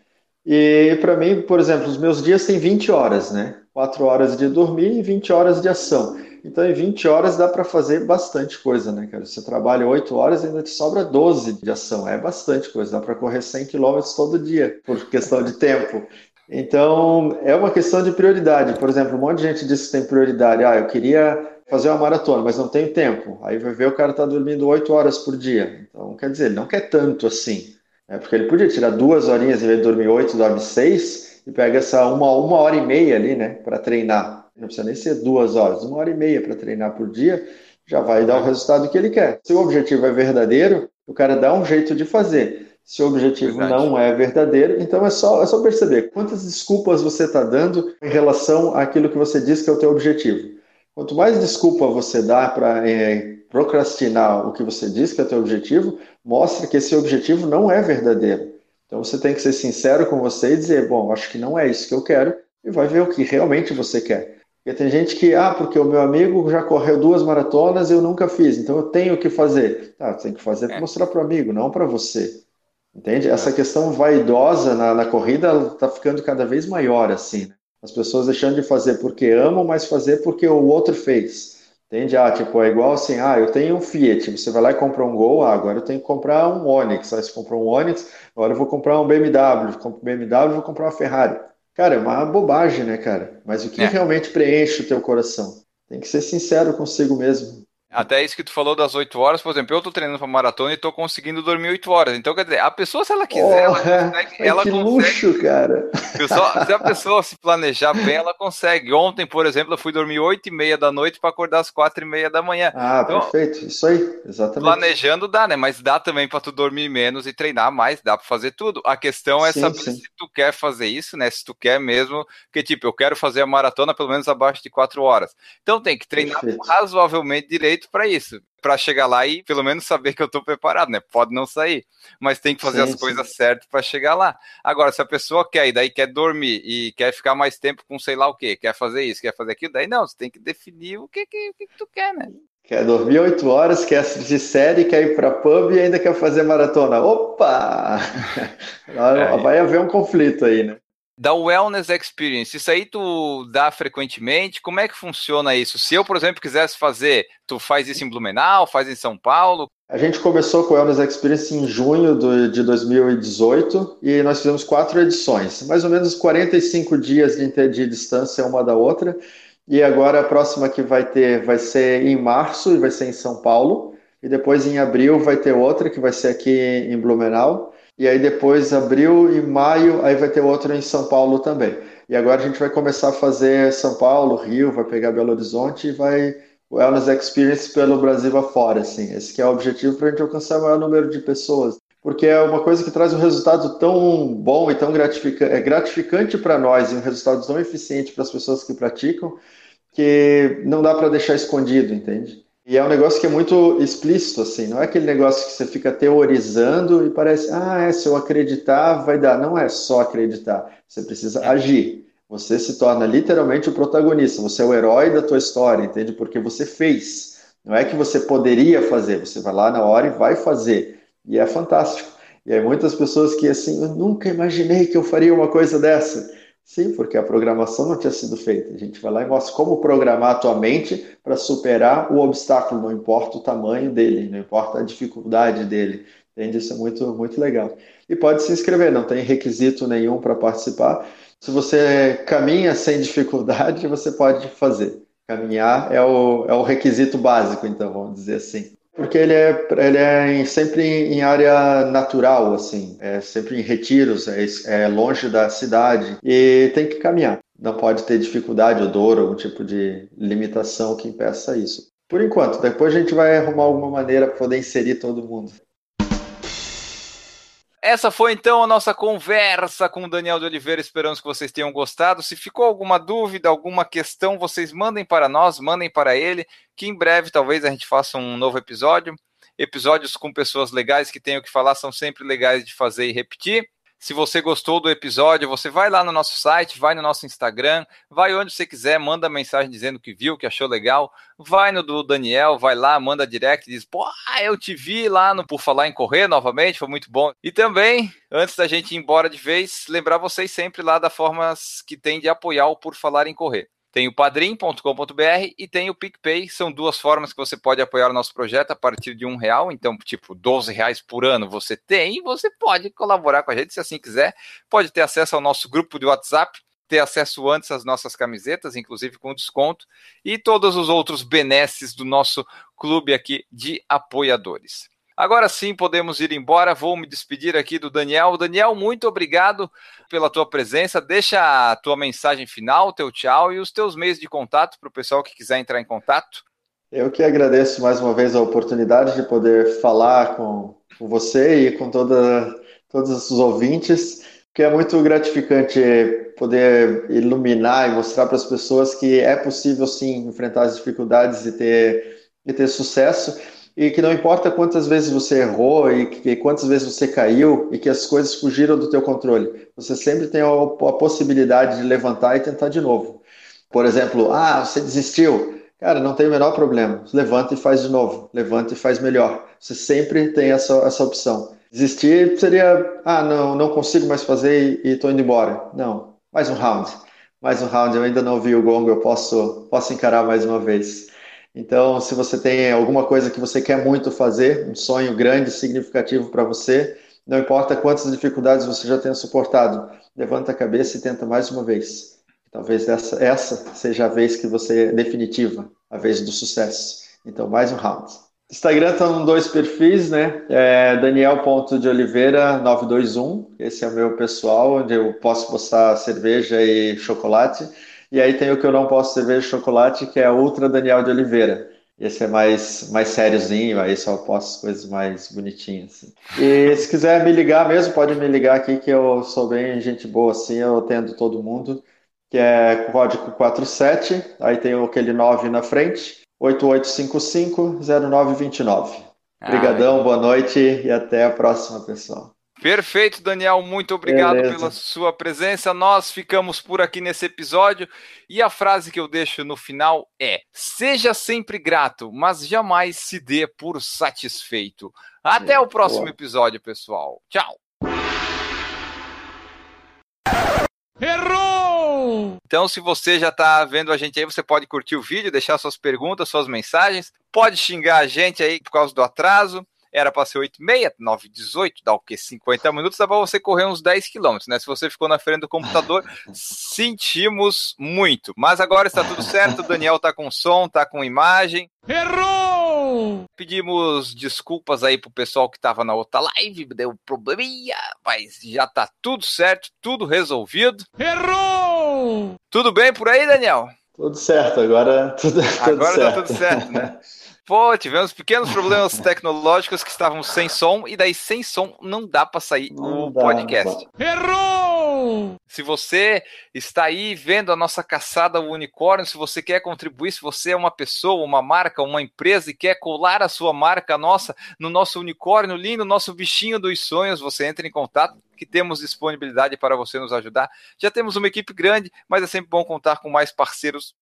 E para mim, por exemplo, os meus dias têm 20 horas, né? 4 horas de dormir e 20 horas de ação. Então, em 20 horas dá para fazer bastante coisa, né, cara? Você trabalha 8 horas e ainda te sobra 12 de ação. É bastante coisa. Dá para correr 100 km todo dia, por questão de tempo. Então, é uma questão de prioridade. Por exemplo, um monte de gente diz que tem prioridade. Ah, eu queria fazer uma maratona, mas não tem tempo. Aí vai ver o cara está dormindo 8 horas por dia. Então, quer dizer, ele não quer tanto assim. Né? Porque ele podia tirar duas horinhas em vez de dormir 8, dorme 6 e pega essa uma, uma hora e meia ali, né, para treinar. Não precisa nem ser duas horas, uma hora e meia para treinar por dia já vai dar o resultado que ele quer. Se o objetivo é verdadeiro, o cara dá um jeito de fazer. Se o objetivo Verdade. não é verdadeiro, então é só, é só perceber quantas desculpas você está dando em relação àquilo que você diz que é o teu objetivo. Quanto mais desculpa você dá para é, procrastinar o que você diz que é o teu objetivo, mostra que esse objetivo não é verdadeiro. Então você tem que ser sincero com você e dizer, bom, acho que não é isso que eu quero, e vai ver o que realmente você quer. Porque tem gente que, ah, porque o meu amigo já correu duas maratonas e eu nunca fiz, então eu tenho que fazer. Tá, tem que fazer para é. mostrar para o amigo, não para você. Entende? Essa questão vaidosa na, na corrida está ficando cada vez maior, assim. Né? As pessoas deixando de fazer porque amam, mas fazer porque o outro fez. Entende? Ah, tipo, é igual assim, ah, eu tenho um Fiat, você vai lá e compra um Gol, ah, agora eu tenho que comprar um Onix. Aí você comprou um Onix, agora eu vou comprar um BMW, compro um BMW, vou comprar uma Ferrari. Cara, é uma bobagem, né, cara? Mas o que é. realmente preenche o teu coração? Tem que ser sincero consigo mesmo. Até isso que tu falou das 8 horas, por exemplo, eu tô treinando pra maratona e tô conseguindo dormir 8 horas. Então, quer dizer, a pessoa, se ela quiser, oh, ela consegue. Ela que consegue. luxo, cara. Se a pessoa se planejar bem, ela consegue. Ontem, por exemplo, eu fui dormir 8 e meia da noite para acordar às 4 e meia da manhã. Ah, então, perfeito. Isso aí, exatamente. Planejando dá, né? Mas dá também para tu dormir menos e treinar mais, dá para fazer tudo. A questão é sim, saber sim. se tu quer fazer isso, né? Se tu quer mesmo, que tipo, eu quero fazer a maratona pelo menos abaixo de 4 horas. Então tem que treinar perfeito. razoavelmente direito para isso para chegar lá e pelo menos saber que eu estou preparado, né? Pode não sair, mas tem que fazer sim, as sim. coisas certas para chegar lá. Agora, se a pessoa quer e daí quer dormir e quer ficar mais tempo com sei lá o que, quer fazer isso, quer fazer aquilo, daí não, você tem que definir o que, que, que tu quer, né? Quer dormir oito horas, quer assistir série, quer ir para pub e ainda quer fazer maratona. Opa! (laughs) É. Vai haver um conflito aí, né? Da Wellness Experience, isso aí tu dá frequentemente? Como é que funciona isso? Se eu, por exemplo, quisesse fazer, tu faz isso em Blumenau, faz em São Paulo? A gente começou com o Wellness Experience em junho do, de 2018 e nós fizemos quatro edições, mais ou menos 45 dias de, de distância uma da outra. E agora a próxima que vai ter vai ser em março e vai ser em São Paulo. E depois em abril vai ter outra que vai ser aqui em Blumenau e aí depois abril e maio, aí vai ter outro em São Paulo também. E agora a gente vai começar a fazer São Paulo, Rio, vai pegar Belo Horizonte e vai Wellness Experience pelo Brasil afora, assim. Esse que é o objetivo para a gente alcançar o maior número de pessoas. Porque é uma coisa que traz um resultado tão bom e tão gratificante, é gratificante para nós e um resultado tão eficiente para as pessoas que praticam, que não dá para deixar escondido, entende? E é um negócio que é muito explícito, assim, não é aquele negócio que você fica teorizando e parece, ah, é, se eu acreditar, vai dar. Não é só acreditar, você precisa é. agir. Você se torna literalmente o protagonista, você é o herói da tua história, entende? Porque você fez. Não é que você poderia fazer, você vai lá na hora e vai fazer. E é fantástico. E aí muitas pessoas que assim, eu nunca imaginei que eu faria uma coisa dessa. Sim, porque a programação não tinha sido feita. A gente vai lá e mostra como programar a tua mente para superar o obstáculo, não importa o tamanho dele, não importa a dificuldade dele. Entende? Isso é muito, muito legal. E pode se inscrever, não tem requisito nenhum para participar. Se você caminha sem dificuldade, você pode fazer. Caminhar é o, é o requisito básico, então, vamos dizer assim. Porque ele é, ele é sempre em área natural, assim, é sempre em retiros, é, é longe da cidade e tem que caminhar. Não pode ter dificuldade ou dor, algum tipo de limitação que impeça isso. Por enquanto, depois a gente vai arrumar alguma maneira para poder inserir todo mundo. Essa foi então a nossa conversa com o Daniel de Oliveira. Esperamos que vocês tenham gostado. Se ficou alguma dúvida, alguma questão, vocês mandem para nós, mandem para ele, que em breve talvez a gente faça um novo episódio. Episódios com pessoas legais que tenham que falar são sempre legais de fazer e repetir. Se você gostou do episódio, você vai lá no nosso site, vai no nosso Instagram, vai onde você quiser, manda mensagem dizendo que viu, que achou legal. Vai no do Daniel, vai lá, manda direct, diz: Pô, eu te vi lá no Por Falar em Correr novamente, foi muito bom. E também, antes da gente ir embora de vez, lembrar vocês sempre lá das formas que tem de apoiar o Por Falar em Correr. Tem o padrim.com.br e tem o PicPay. São duas formas que você pode apoiar o nosso projeto a partir de um real. Então, tipo, 12 reais por ano você tem você pode colaborar com a gente se assim quiser. Pode ter acesso ao nosso grupo de WhatsApp. ter acesso antes às nossas camisetas, inclusive com desconto, e todos os outros benesses do nosso clube aqui de apoiadores. Agora sim podemos ir embora. Vou me despedir aqui do Daniel. Daniel, muito obrigado pela tua presença. Deixa a tua mensagem final, teu tchau e os teus meios de contato para o pessoal que quiser entrar em contato. Eu que agradeço mais uma vez a oportunidade de poder falar com, com você e com toda, todos os ouvintes, que é muito gratificante poder iluminar e mostrar para as pessoas que é possível sim enfrentar as dificuldades e ter, e ter sucesso e que não importa quantas vezes você errou e que quantas vezes você caiu e que as coisas fugiram do teu controle, você sempre tem a, a possibilidade de levantar e tentar de novo. Por exemplo, ah, você desistiu. Cara, não tem o menor problema. Levanta e faz de novo. Levanta e faz melhor. Você sempre tem essa, essa opção. Desistir seria, ah, não, não consigo mais fazer e estou indo embora. Não, mais um round. Mais um round. Eu ainda não vi o gongo, eu posso, posso encarar mais uma vez. Então, se você tem alguma coisa que você quer muito fazer, um sonho grande, significativo para você, não importa quantas dificuldades você já tenha suportado, levanta a cabeça e tenta mais uma vez. Talvez essa, essa seja a vez que você definitiva, a vez do sucesso. Então, mais um round. Instagram estão dois perfis, né? É Daniel.deoliveira921, esse é o meu pessoal, onde eu posso postar cerveja e chocolate. E aí tem o que eu não posso cerveja de chocolate, que é Ultra Daniel de Oliveira. Esse é mais, mais sériozinho, aí só posto coisas mais bonitinhas. Assim. E se quiser me ligar mesmo, pode me ligar aqui, que eu sou bem gente boa assim, eu atendo todo mundo, que é código 47, aí tem aquele 9 na frente, 8855-0929. Obrigadão, ah, boa noite e até a próxima, pessoal. Perfeito, Daniel. Muito obrigado Beleza. pela sua presença. Nós ficamos por aqui nesse episódio. E a frase que eu deixo no final é: Seja sempre grato, mas jamais se dê por satisfeito. Até é, o próximo boa. episódio, pessoal. Tchau. Errou! Então, se você já está vendo a gente aí, você pode curtir o vídeo, deixar suas perguntas, suas mensagens. Pode xingar a gente aí por causa do atraso era para ser 8 meia, 9 18, dá o quê? 50 minutos, dá para você correr uns 10 quilômetros, né? Se você ficou na frente do computador, (laughs) sentimos muito. Mas agora está tudo certo, o Daniel tá com som, tá com imagem. Errou! Pedimos desculpas aí pro pessoal que tava na outra live, deu probleminha, mas já tá tudo certo, tudo resolvido. Errou! Tudo bem por aí, Daniel? Tudo certo, agora tudo, (laughs) tudo agora certo. tá tudo certo, né? (laughs) Pô, tivemos pequenos problemas (laughs) tecnológicos que estavam sem som, e daí sem som não dá para sair não o dá, podcast. Errou! Se você está aí vendo a nossa caçada ao unicórnio, se você quer contribuir, se você é uma pessoa, uma marca, uma empresa e quer colar a sua marca nossa no nosso unicórnio lindo, nosso bichinho dos sonhos, você entra em contato que temos disponibilidade para você nos ajudar. Já temos uma equipe grande, mas é sempre bom contar com mais parceiros